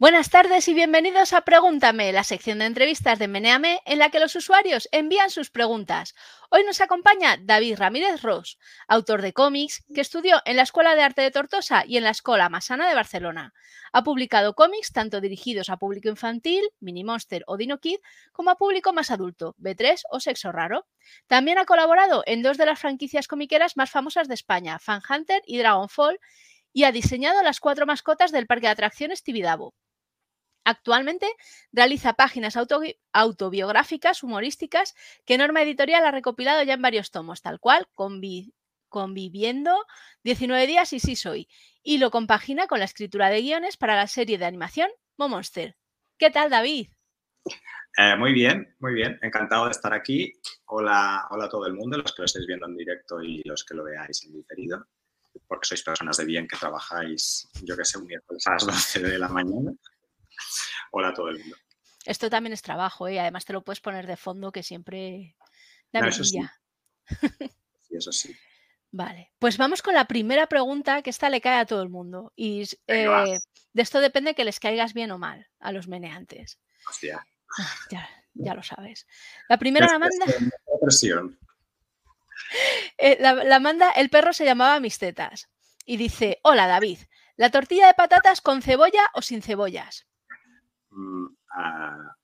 Buenas tardes y bienvenidos a Pregúntame, la sección de entrevistas de Meneame en la que los usuarios envían sus preguntas. Hoy nos acompaña David Ramírez Ross, autor de cómics que estudió en la Escuela de Arte de Tortosa y en la Escuela Masana de Barcelona. Ha publicado cómics tanto dirigidos a público infantil, Mini Monster o Dino Kid, como a público más adulto, B3 o Sexo Raro. También ha colaborado en dos de las franquicias comiqueras más famosas de España, Fan Hunter y Dragonfall, y ha diseñado las cuatro mascotas del parque de atracciones Tibidabo. Actualmente realiza páginas autobiográficas, humorísticas, que Norma Editorial ha recopilado ya en varios tomos, tal cual, conviviendo 19 días y sí soy, y lo compagina con la escritura de guiones para la serie de animación Momonster. ¿Qué tal, David? Eh, muy bien, muy bien. Encantado de estar aquí. Hola, hola a todo el mundo, los que lo estáis viendo en directo y los que lo veáis en diferido, porque sois personas de bien que trabajáis, yo que sé, un miércoles a las 12 de la mañana. Hola a todo el mundo. Esto también es trabajo, ¿eh? además te lo puedes poner de fondo que siempre da eso sí. sí, eso sí. Vale, pues vamos con la primera pregunta que esta le cae a todo el mundo. Y eh, de esto depende que les caigas bien o mal a los meneantes. Hostia. Ah, ya, ya lo sabes. La primera la manda. Eh, la, la manda, el perro se llamaba Mis tetas. Y dice: Hola David, ¿la tortilla de patatas con cebolla o sin cebollas? Mm, ah,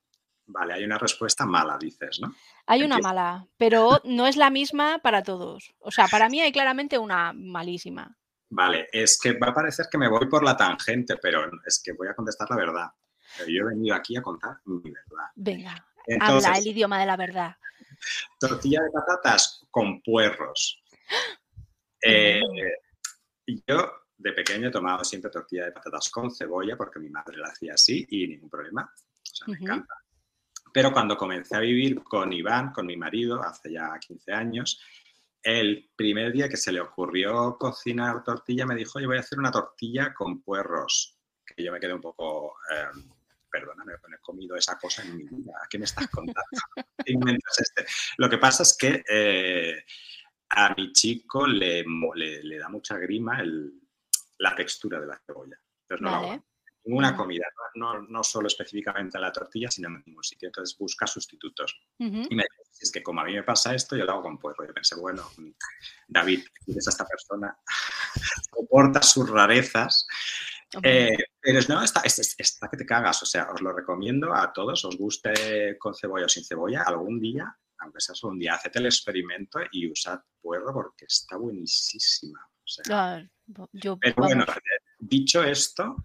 vale, hay una respuesta mala, dices, ¿no? Hay una mala, pero no es la misma para todos. O sea, para mí hay claramente una malísima. Vale, es que va a parecer que me voy por la tangente, pero es que voy a contestar la verdad. yo he venido aquí a contar mi verdad. Venga, habla el idioma de la verdad. Tortilla de patatas con puerros. Eh, yo de pequeño he tomado siempre tortilla de patatas con cebolla porque mi madre la hacía así y ningún problema. O sea, me encanta. Pero cuando comencé a vivir con Iván, con mi marido, hace ya 15 años, el primer día que se le ocurrió cocinar tortilla me dijo, yo voy a hacer una tortilla con puerros. Que yo me quedé un poco, eh, perdóname, he comido esa cosa en mi vida. ¿Qué me estás contando? este? Lo que pasa es que eh, a mi chico le, le da mucha grima el, la textura de la cebolla. Entonces no la ninguna comida, no, no, solo específicamente en la tortilla, sino en ningún sitio. Entonces busca sustitutos. Y me dice, es que como a mí me pasa esto, yo lo hago con puerro. Yo pensé, bueno, David, es esta persona, soporta sus rarezas. Eh, pero no, está, está, que te cagas. O sea, os lo recomiendo a todos, os guste con cebolla o sin cebolla, algún día, aunque sea solo un día, haced el experimento y usad puerro porque está buenísima. Pero bueno, dicho esto,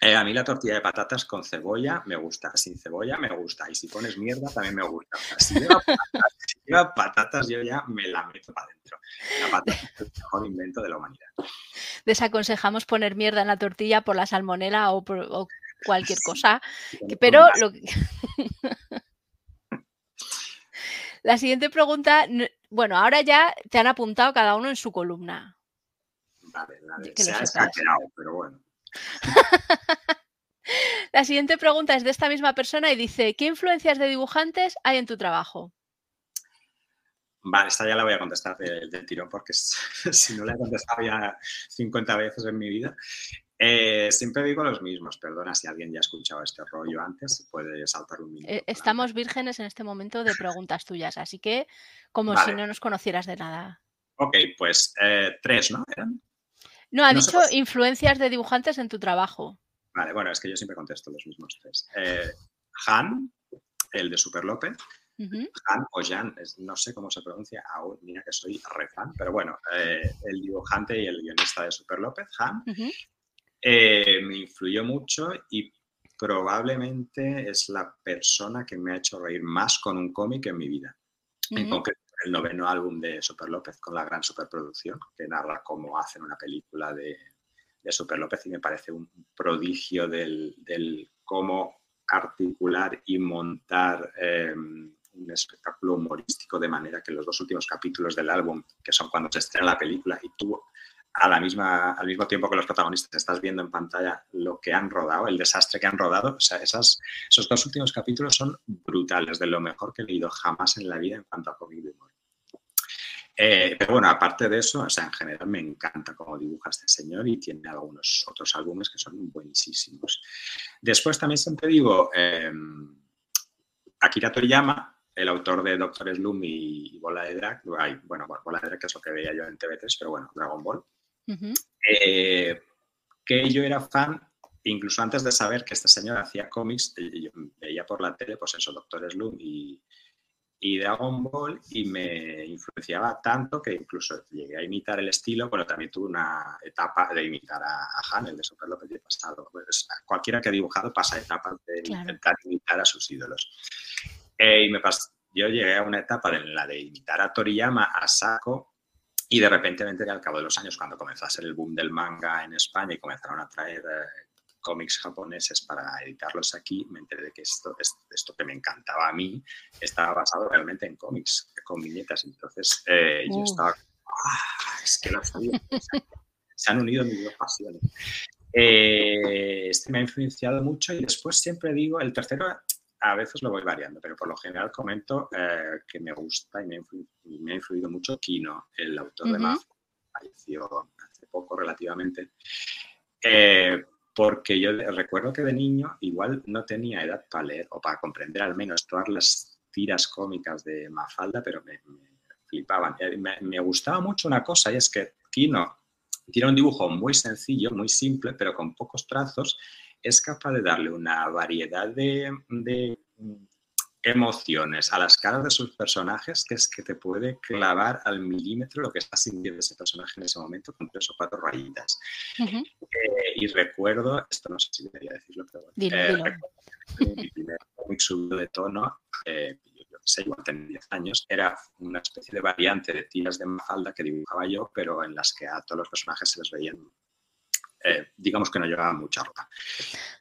eh, a mí la tortilla de patatas con cebolla me gusta, sin cebolla me gusta, y si pones mierda también me gusta. Si lleva patatas, yo ya me la meto para adentro. La patata es el mejor invento de la humanidad. Desaconsejamos poner mierda en la tortilla por la salmonela o, por, cualquier cosa, pero lo La siguiente pregunta, bueno, ahora ya te han apuntado cada uno en su columna. Se ha escaqueado, pero bueno. La siguiente pregunta es de esta misma persona y dice, ¿qué influencias de dibujantes hay en tu trabajo? Vale, esta ya la voy a contestar del, tirón porque si no la he contestado ya 50 veces en mi vida. Eh, siempre digo los mismos, perdona si alguien ya ha escuchado este rollo antes, puede saltar un minuto. Eh, estamos vírgenes en este momento de preguntas tuyas, así que como si no nos conocieras de nada. Ok, pues eh, tres, ¿no? No, ha dicho influencias de dibujantes en tu trabajo. Vale, bueno, es que yo siempre contesto los mismos tres. Eh, Han, el de Super López. Han o Jan, no sé cómo se pronuncia aún, mira que soy re fan, pero bueno, eh, el dibujante y el guionista de Super López, Han, eh, me influyó mucho y probablemente es la persona que me ha hecho reír más con un cómic en mi vida. En concreto, el noveno álbum de Super López con la gran superproducción, que narra cómo hacen una película de, Super López y me parece un prodigio del, cómo articular y montar em, un espectáculo humorístico de manera que los dos últimos capítulos del álbum, que son cuando se estrena la película y tú a la misma, al mismo tiempo que los protagonistas estás viendo en pantalla lo que han rodado, el desastre que han rodado. O sea, esas, esos dos últimos capítulos son brutales, de lo mejor que he leído jamás en la vida en cuanto a cómic de humor. Eh, pero bueno, aparte de eso, o sea, en general me encanta cómo dibuja este señor y tiene algunos otros álbumes que son buenísimos. Después también siempre digo, eh, Akira Toriyama, el autor de Doctor Slum y Bola de Drag, bueno, Bola de Drag es lo que veía yo en TV3, pero bueno, Dragon Ball, eh, que yo era fan incluso antes de saber que este señor hacía cómics, yo veía por la tele, pues eso, Doctor Slum y, y Dragon Ball y me influenciaba tanto que incluso llegué a imitar el estilo, pero también tuve una etapa de imitar a, a Hanel, de Super López he pasado. Pues, cualquiera que ha dibujado pasa etapas de intentar imitar a sus ídolos. Eh, y me yo llegué a una etapa en la de imitar a Toriyama a saco y de repente me enteré al cabo de los años, cuando comenzó a ser el boom del manga en España y comenzaron a traer eh, cómics japoneses para editarlos aquí, me enteré de que esto, esto que me encantaba a mí estaba basado realmente en cómics, con viñetas. Entonces eh, yo estaba, ¡ah! es que lo sabía. Se han unido mis dos pasiones. Eh, este me ha influenciado mucho y después siempre digo, el tercero a veces lo voy variando, pero por lo general comento eh, que me gusta y me, ha influido mucho Kino, el autor de Mafia, falleció hace poco relativamente. Porque yo recuerdo que de niño igual no tenía edad para leer o para comprender al menos todas las tiras cómicas de Mafalda, pero me, flipaban. Eh, me, gustaba mucho una cosa y es que Kino tiene un dibujo muy sencillo, muy simple, pero con pocos trazos, es capaz de darle una variedad de emociones a las caras de sus personajes que es que te puede clavar al milímetro lo que está sintiendo ese personaje en ese momento con tres o cuatro rayitas. Eh, y recuerdo, esto no sé si debería decirlo, pero eh, mi primer cómic subido de tono, eh, yo sé, igual tenía 10 años, era una especie de variante de tiras de Mafalda que dibujaba yo, pero en las que a todos los personajes se les veían digamos que no llevaba mucha ropa.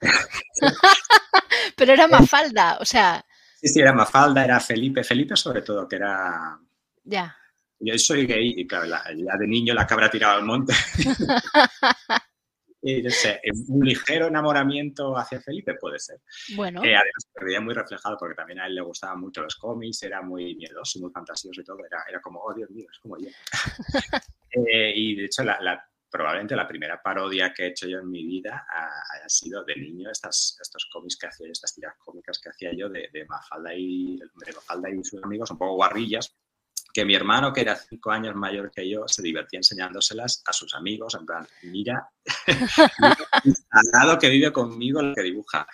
Pero era Mafalda, o sea, Sí, sí, era Mafalda, era Felipe, Felipe sobre todo, que era... Ya. Yo soy gay y claro, ya de niño la cabra tiraba al monte. y no sé, un ligero enamoramiento hacia Felipe puede ser. Bueno. Eh, además, se veía muy reflejado porque también a él le gustaban mucho los cómics, era muy miedoso, muy fantasioso y todo. Era, era como, oh Dios mío, es como yo. Eh, y de hecho, la, probablemente la primera parodia que he hecho yo en mi vida ha, sido de niño estas, estos cómics que hacía, estas tiras cómicas que hacía yo de, Mafalda, y, de Mafalda y sus amigos, un poco guarrillas, que mi hermano, que era cinco años mayor que yo, se divertía enseñándoselas a sus amigos, en plan, mira, al lado que vive conmigo el que dibuja.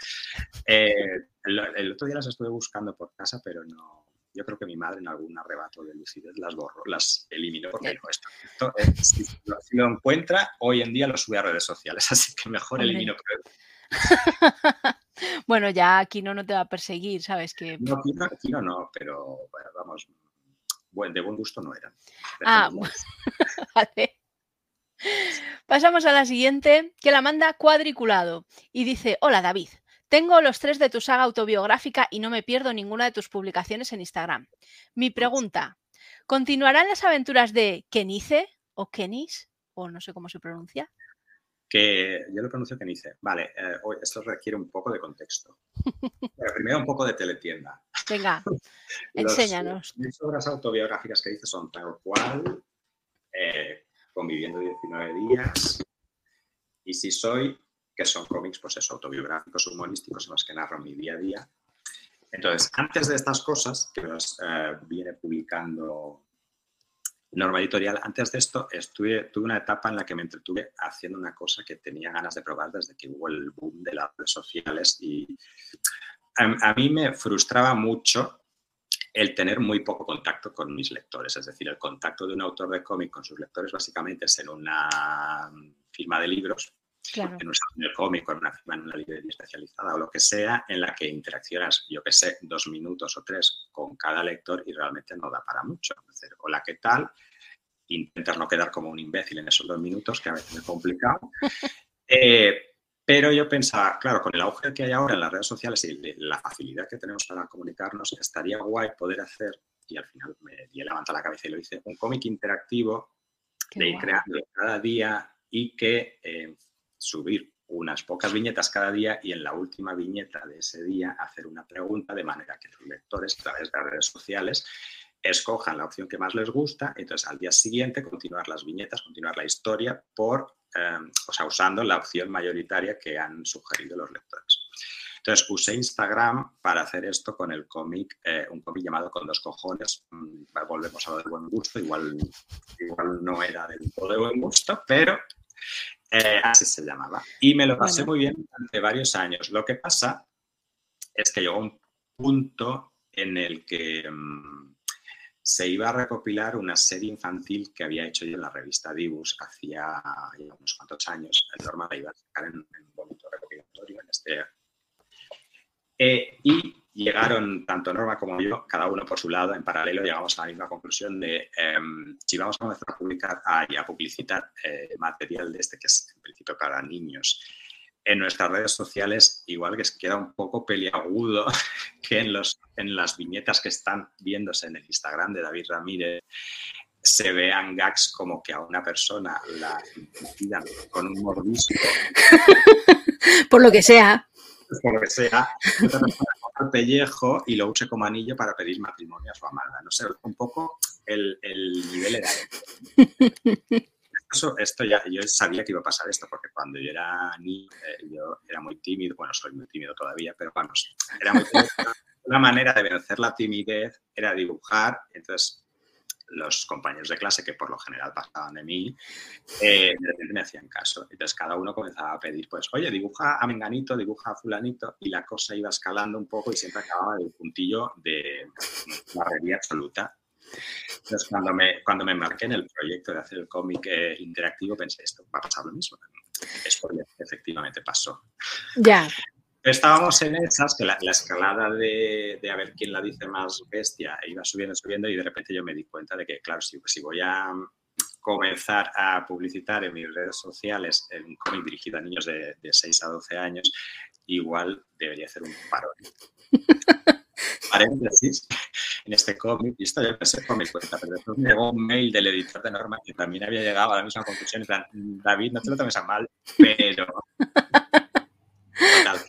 Eh, el, otro día las estuve buscando por casa, pero no, yo creo que mi madre en algún arrebato de lucidez las borró, las eliminó porque no, esto, eh, si, lo, encuentra, hoy en día lo sube a redes sociales, así que mejor elimino. bueno, ya aquí no te va a perseguir, ¿sabes? Que... No, Kino, no, pero vamos, de buen gusto no eran. Ah, vale. Pasamos a la siguiente, que la manda cuadriculado y dice, hola David, tengo los tres de tu saga autobiográfica y no me pierdo ninguna de tus publicaciones en Instagram. Mi pregunta, ¿continuarán las aventuras de Kenice o Kenis? O no sé cómo se pronuncia. Que yo lo pronuncio Kenice. Vale, eh, esto requiere un poco de contexto. primero un poco de teletienda. Venga, enséñanos. Mis obras autobiográficas que dices son tal cual, eh, conviviendo 19 días, y si soy que son cómics, pues eso, autobiográficos, humorísticos, en los que narro mi día a día. Entonces, antes de estas cosas, que los eh, viene publicando Norma Editorial, antes de esto estuve, tuve una etapa en la que me entretuve haciendo una cosa que tenía ganas de probar desde que hubo el boom de las redes sociales y a, mí me frustraba mucho el tener muy poco contacto con mis lectores, es decir, el contacto de un autor de cómic con sus lectores básicamente es en una firma de libros Claro. en un de cómic, en una firma en una librería especializada o lo que sea, en la que interaccionas, yo que sé, dos minutos o tres con cada lector y realmente no da para mucho. Es decir, hola, ¿qué tal? Intentas no quedar como un imbécil en esos dos minutos, que a veces es complicado. Eh, pero yo pensaba, claro, con el auge que hay ahora en las redes sociales y la facilidad que tenemos para comunicarnos, estaría guay poder hacer, y al final me di levanta la cabeza y lo hice, un cómic interactivo de ir creando cada día y que eh, subir unas pocas viñetas cada día y en la última viñeta de ese día hacer una pregunta de manera que los lectores a través de las redes sociales escojan la opción que más les gusta, entonces al día siguiente continuar las viñetas, continuar la historia em, o sea, usando la opción mayoritaria que han sugerido los lectores. Entonces usé Instagram para hacer esto con el cómic, eh, un cómic llamado Con dos cojones. Mm, volvemos a lo de buen gusto, igual, igual no era del todo de buen gusto, pero eh, así se llamaba. Y me lo pasé muy bien durante varios años. Lo que pasa es que llegó un punto en el que mm, se iba a recopilar una serie infantil que había hecho yo en la revista Dibus hacía unos cuantos años. El Norma la iba a sacar en, un bonito recopilatorio, en este eh, y llegaron tanto Norma como yo, cada uno por su lado, en paralelo, llegamos a la misma conclusión de em, si vamos a comenzar a publicar y a publicitar eh, material de este que es en principio para niños en nuestras redes sociales, igual que queda un poco peliagudo que en, los, en las viñetas que están viéndose en el Instagram de David Ramírez se vean gags como que a una persona la incidan con un mordisco. Por lo que sea por lo que sea, el pellejo y lo use como anillo para pedir matrimonio a su amada. No sé, un poco el, nivel era Eso, esto ya, yo sabía que iba a pasar esto, porque cuando yo era niño, eh, yo era muy tímido, bueno, soy muy tímido todavía, pero vamos, era muy tímido. Una manera de vencer la timidez era dibujar, entonces los compañeros de clase, que por lo general pasaban de mí, eh, de repente me hacían caso. Entonces cada uno comenzaba a pedir, pues, oye, dibuja a Menganito, dibuja a Fulanito, y la cosa iba escalando un poco y siempre acababa el puntillo de barrería absoluta. Entonces cuando me, cuando me embarqué en el proyecto de hacer el cómic eh, interactivo, pensé, esto va a pasar lo mismo. Porque efectivamente pasó. Ya. Estábamos en esas, que la, escalada de, de, a ver quién la dice más bestia iba subiendo, subiendo y de repente yo me di cuenta de que, claro, si, si voy a comenzar a publicitar en mis redes sociales en un cómic dirigido a niños de, de 6 a 12 años, igual debería hacer un parón. Paréntesis, en este cómic, y esto yo pensé por mi cuenta, pero después me llegó un mail del editor de Norma que también había llegado a la misma conclusión, en plan, David, no te lo tomes a mal, pero... Total,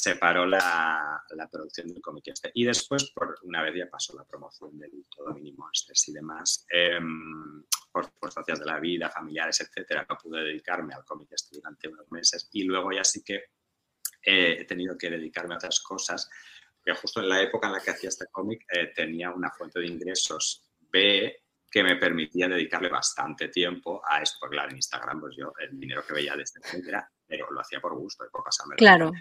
se paró la, producción del cómic este. Y después, por una vez ya pasó la promoción del todo mínimo estrés y demás, em, por circunstancias de la vida, familiares, etcétera, no pude dedicarme al cómic este durante unos meses. Y luego ya sí que eh, he tenido que dedicarme a otras cosas, que justo en la época en la que hacía este cómic eh, tenía una fuente de ingresos B que me permitía dedicarle bastante tiempo a esto, porque claro, en Instagram, pues yo el dinero que veía de este etcétera, pero lo hacía por gusto y por pasarme. Claro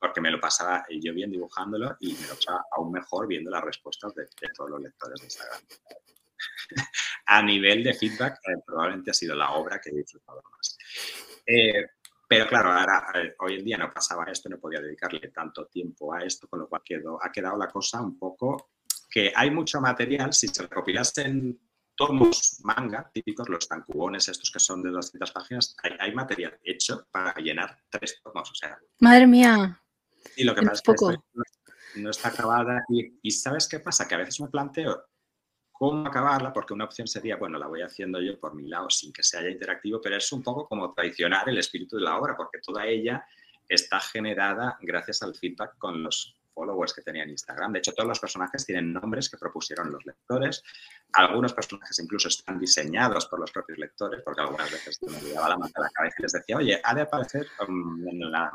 porque me lo pasaba yo bien dibujándolo y me lo pasaba aún mejor viendo las respuestas de, todos los lectores de Instagram. a nivel de feedback, eh, probablemente ha sido la obra que he disfrutado más. Eh, pero claro, ahora, eh, hoy en día no pasaba esto, no podía dedicarle tanto tiempo a esto, con lo cual quedó, ha quedado la cosa un poco que hay mucho material, si se recopilasen tomos manga típicos, los tancubones estos que son de 200 páginas, hay, hay material hecho para llenar tres tomos. O sea, Madre mía. Y lo que pasa es que no, está acabada. Y, ¿sabes qué pasa? Que a veces me planteo cómo acabarla, porque una opción sería, bueno, la voy haciendo yo por mi lado sin que se haya interactivo, pero es un poco como traicionar el espíritu de la obra, porque toda ella está generada gracias al feedback con los followers que tenía en Instagram. De hecho, todos los personajes tienen nombres que propusieron los lectores. Algunos personajes incluso están diseñados por los propios lectores, porque algunas veces me olvidaba la mano a la cabeza y les decía, oye, ha de aparecer um, en la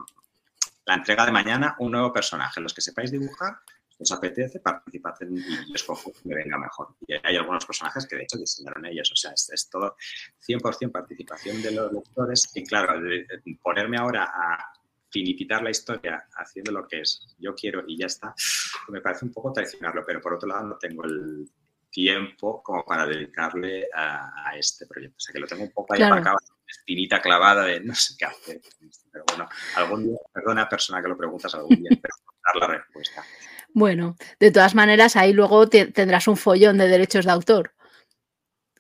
la entrega de mañana un nuevo personaje. Los que sepáis dibujar, os apetece, participad en, y escojo que me venga mejor. Y hay algunos personajes que de hecho diseñaron ellos. O sea, es, todo 100% participación de los lectores. Y claro, ponerme ahora a finiquitar la historia haciendo lo que es yo quiero y ya está, me parece un poco traicionarlo. Pero por otro lado, no tengo el tiempo como para dedicarle a, este proyecto. O sea, que lo tengo un poco ahí aparcado espinita clavada de no sé qué hacer. Pero bueno, algún día, perdona persona que lo preguntas, algún día espero dar la respuesta. Bueno, de todas maneras, ahí luego tendrás un follón de derechos de autor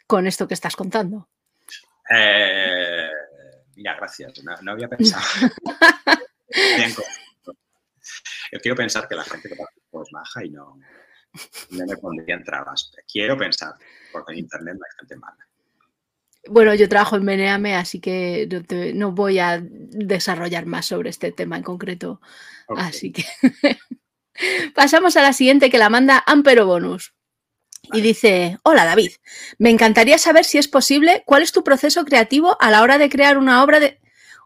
con esto que estás contando. Eh, mira, gracias. No, había pensado. Yo quiero pensar que la gente que participa es maja y no, no me pondrían trabas. Quiero pensar, porque en Internet no hay gente mala. Bueno, yo trabajo en Meneame, así que no, voy a desarrollar más sobre este tema en concreto. Así que pasamos a la siguiente que la manda Ampero Bonus. Y dice, hola David, me encantaría saber si es posible, cuál es tu proceso creativo a la hora de crear una obra de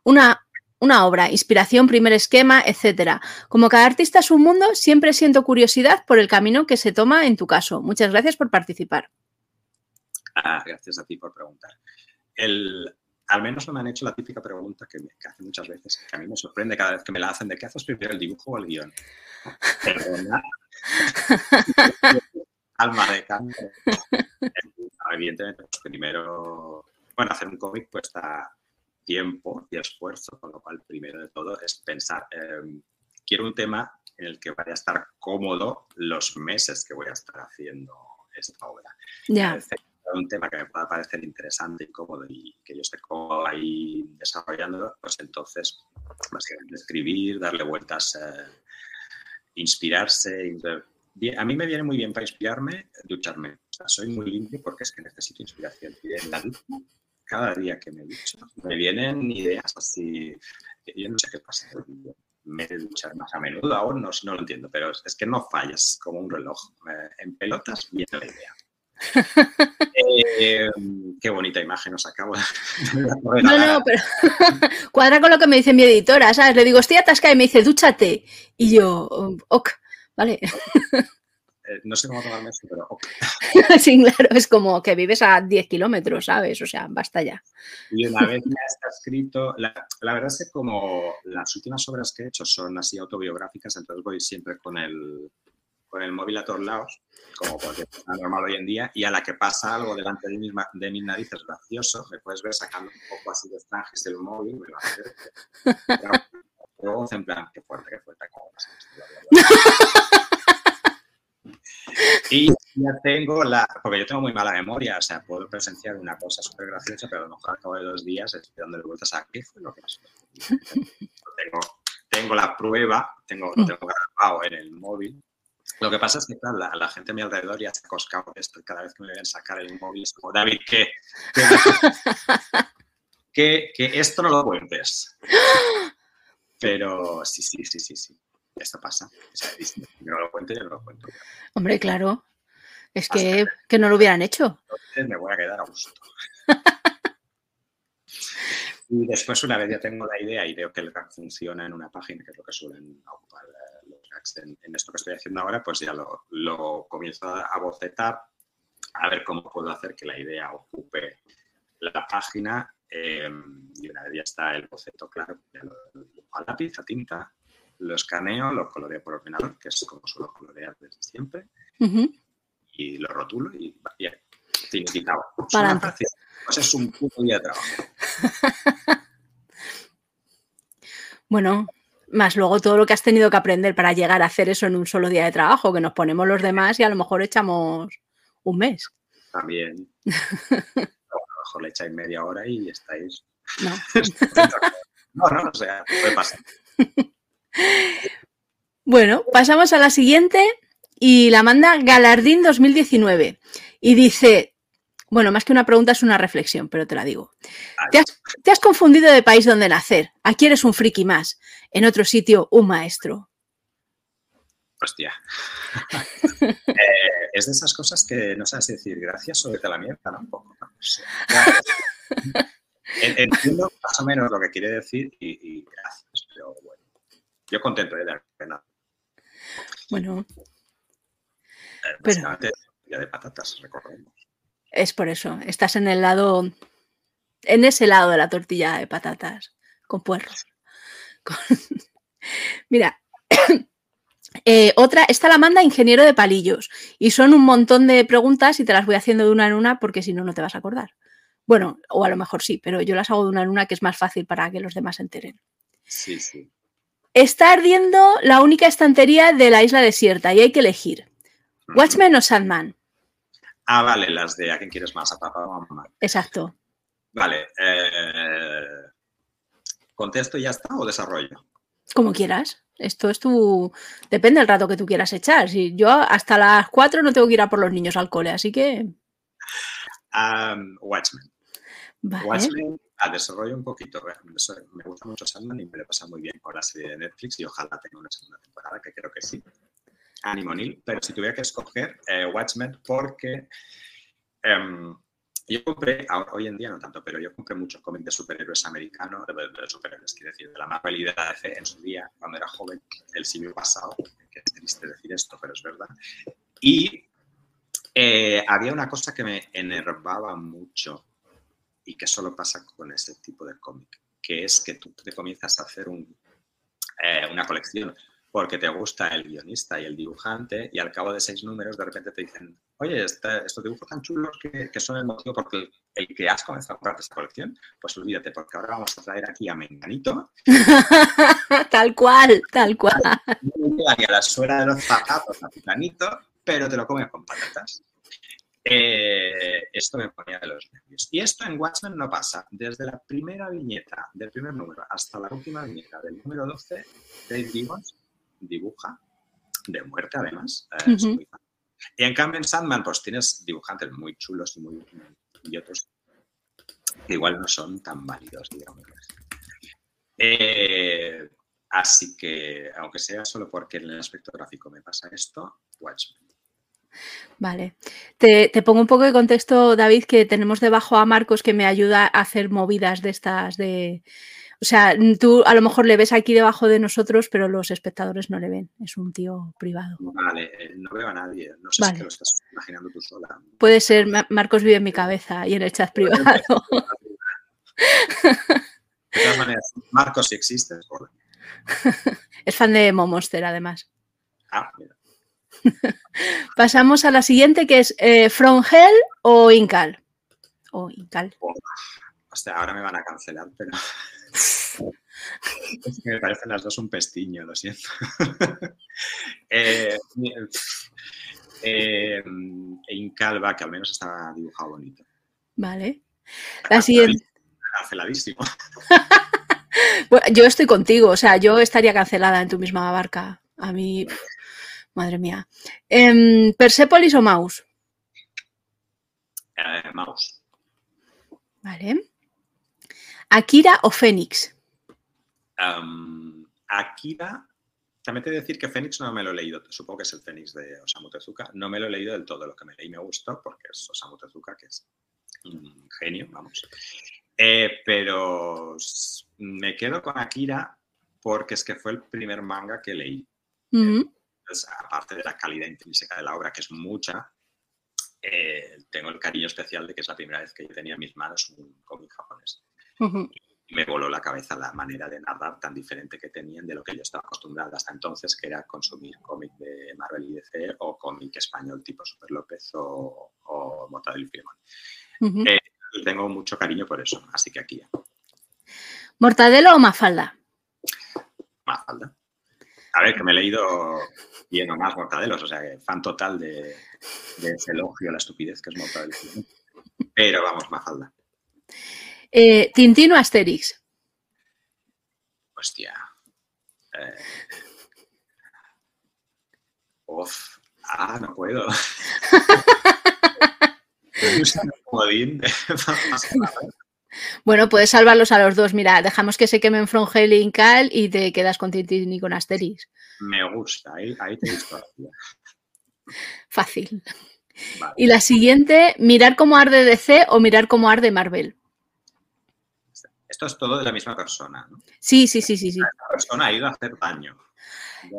una, una obra, inspiración, primer esquema, etcétera. Como cada artista es un mundo, siempre siento curiosidad por el camino que se toma en tu caso. Muchas gracias por participar. Ah, gracias a ti por preguntar. El, al menos no me han hecho la típica pregunta que, me, que hacen muchas veces, que a mí me sorprende cada vez que me la hacen, de qué haces primero, el dibujo o el guion. Perdona. Alma de canto. Evidentemente, pues primero, bueno, hacer un cómic cuesta tiempo y esfuerzo, con lo cual, primero de todo, es pensar, eh, quiero un tema en el que vaya a estar cómodo los meses que voy a estar haciendo esta obra. Ya. Un tema que me pueda parecer interesante y cómodo y que yo esté cómodo ahí desarrollándolo, pues entonces, básicamente escribir, darle vueltas, eh, inspirarse. A mí me viene muy bien para inspirarme ducharme. O sea, soy muy limpio porque es que necesito inspiración. Y en la ducha, cada día que me ducho, me vienen ideas así. Yo no sé qué pasa. Me he duchar más a menudo, aún no, no lo entiendo, pero es que no fallas como un reloj. Eh, en pelotas viene la idea. Eh, qué bonita imagen os acabo de No, no, pero cuadra con lo que me dice mi editora, ¿sabes? Le digo, estoy atascada y me dice, dúchate. Y yo, ok, vale. Eh, no sé cómo tomarme eso, pero ok. sí, claro, es como que vives a 10 kilómetros, ¿sabes? O sea, basta ya. Y una vez ya está escrito, la, la, verdad es que como las últimas obras que he hecho son así autobiográficas, entonces voy siempre con el, con el móvil a todos lados, como cualquier persona normal hoy en día, y a la que pasa algo delante de mis, de mis narices gracioso, me puedes ver sacando un poco así de estanjes del móvil, me va a hacer. Luego en plan, qué fuerte, qué fuerte, cómo pasa Y ya tengo la, porque yo tengo muy mala memoria, o sea, puedo presenciar una cosa súper graciosa, pero a lo mejor al cabo de dos días estoy dándole vueltas a qué fue lo que pasó. tengo, tengo la prueba, tengo, lo tengo grabado en el móvil, lo que pasa es que claro, la, la, gente a mi alrededor ya se ha coscado esto. Cada vez que me ven sacar el móvil es como, David, ¿qué? que, que esto no lo cuentes. Pero sí, sí, sí, sí, sí. Esto pasa. O sea, si no lo cuento, yo no lo cuento. Hombre, claro. Es que, que no lo hubieran hecho. Entonces me voy a quedar a gusto. y después, una vez ya tengo la idea y veo que el gag funciona en una página, que es lo que suelen ocupar en, en, esto que estoy haciendo ahora, pues ya lo, lo comienzo a bocetar, a ver cómo puedo hacer que la idea ocupe la página eh, y una vez ya está el boceto claro, ya lo, a lápiz, a tinta, lo escaneo, lo coloreo por ordenador, que es como suelo colorear desde siempre, uh -huh. y lo rotulo y ya, significado. Pues es un puto día de trabajo. bueno, más luego todo lo que has tenido que aprender para llegar a hacer eso en un solo día de trabajo, que nos ponemos los demás y a lo mejor echamos un mes. También. a lo mejor le echáis media hora y estáis. No. no, no, o sea, puede pasar. Bueno, pasamos a la siguiente y la manda Galardín 2019 y dice, bueno, más que una pregunta es una reflexión, pero te la digo. ¿Te has, te has confundido de país donde nacer. Aquí eres un friki más, en otro sitio un maestro. Hostia. eh, es de esas cosas que no sabes decir gracias o vete a la mierda, ¿no? Un poco. ¿no? O sea, Entiendo más o menos lo que quiere decir y, y gracias, pero bueno. Yo contento ¿eh? de dar pena. Bueno. Eh, pero, ya de patatas, recordemos. Es por eso. Estás en el lado. En ese lado de la tortilla de patatas. Con puerros. Con... Mira. Eh, otra, esta la manda ingeniero de palillos y son un montón de preguntas y te las voy haciendo de una en una porque si no, no te vas a acordar. Bueno, o a lo mejor sí, pero yo las hago de una en una que es más fácil para que los demás se enteren. Sí, sí. Está ardiendo la única estantería de la isla desierta y hay que elegir. ¿Watchmen o Sandman? Ah, vale, las de a quién quieres más, a papá o a mamá. Exacto. Vale. Eh, ¿Contesto y ya está o desarrollo? Como quieras. Esto es tu. Depende del rato que tú quieras echar. Si yo hasta las 4 no tengo que ir a por los niños al cole, así que. Um, Watchmen. Vale. Watchmen, a desarrollo un poquito. Me gusta mucho Sandman y me lo pasa muy bien con la serie de Netflix y ojalá tenga una segunda temporada, que creo que sí. Neil, pero si tuviera que escoger eh, Watchmen porque em, yo compré, hoy en día no tanto, pero yo compré muchos cómics de superhéroes americanos, de, superhéroes, quiero decir, de la Marvel y de la DC en su día, cuando era joven, el siglo pasado, que es triste decir esto, pero es verdad. Y eh, había una cosa que me enervaba mucho y que solo pasa con ese tipo de cómic, que es que tú te comienzas a hacer un, eh, una colección porque te gusta el guionista y el dibujante y al cabo de seis números de repente te dicen, oye, este, estos dibujos tan chulos que, son el motivo por el, el, que has comenzado a comprar esta colección, pues olvídate, porque ahora vamos a traer aquí a Menganito. tal cual, tal cual. Ni a la suela de los zapatos a Menganito, pero te lo comes con patatas. Eh, esto me ponía de los nervios. Y esto en Watchmen no pasa. Desde la primera viñeta del primer número hasta la última viñeta del número 12, Dave Gibbons dibuja, de muerte además. Eh, y en cambio en Sandman pues tienes dibujantes muy chulos y, muy, y otros que igual no son tan válidos, digamos. Eh, así que, aunque sea solo porque en el aspecto gráfico me pasa esto, Watchmen. Vale. Te, te, pongo un poco de contexto, David, que tenemos debajo a Marcos que me ayuda a hacer movidas de estas de, o sea, tú a lo mejor le ves aquí debajo de nosotros, pero los espectadores no le ven. Es un tío privado. Vale, eh, no veo a nadie. No sé si lo estás imaginando tú sola. Puede ser, Marcos vive en mi cabeza y en el chat privado. De todas maneras, Marcos si existe. Es fan de Momonster, además. Ah, mira. Pasamos a la siguiente, que es eh, From Hell o Incal. O Incal. Hasta ahora me van a cancelar, pero es que me parecen las dos un pestiño, lo siento. eh, eh, Incalva, que al menos está dibujado bonito. Vale. La siguiente. Canceladísimo. bueno, yo estoy contigo, o sea, yo estaría cancelada en tu misma barca. A mí, madre mía. Eh, ¿Persepolis o Mouse? Eh, mouse. Vale. ¿Akira o Fénix? Akira, también te voy a decir que Fénix no me lo he leído, supongo que es el Fénix de Osamu Tezuka, no me lo he leído del todo, lo que me leí me gustó porque es Osamu Tezuka, que es un genio, vamos. Eh, pero me quedo con Akira porque es que fue el primer manga que leí. aparte de la calidad intrínseca de la obra, que es mucha, eh, tengo el cariño especial de que es la primera vez que yo tenía en mis manos un cómic japonés. Y me voló la cabeza la manera de narrar tan diferente que tenían de lo que yo estaba acostumbrado hasta entonces, que era consumir cómic de Marvel y DC o cómic español tipo Super López o, o Mortadelo y Filemón. Eh, tengo mucho cariño por eso, así que aquí. ¿Mortadelo o Mafalda? Mafalda. A ver, que me he leído bien o más Mortadelos, o sea, que fan total de, ese elogio a la estupidez que es Mortadelo. Pero vamos, Mafalda. Eh, ¿Tintín o Asterix? Hostia. Eh... Uf. Ah, no puedo. bueno, puedes salvarlos a los dos. Mira, dejamos que se quemen From Hell y Cal y te quedas con Tintín y con Asterix. Me gusta, ahí, ahí te visto. Fácil. Y la siguiente, mirar cómo arde DC o mirar cómo arde Marvel. Esto es todo de la misma persona, ¿no? Sí, sí, sí, sí. sí. La persona ha ido a hacer daño.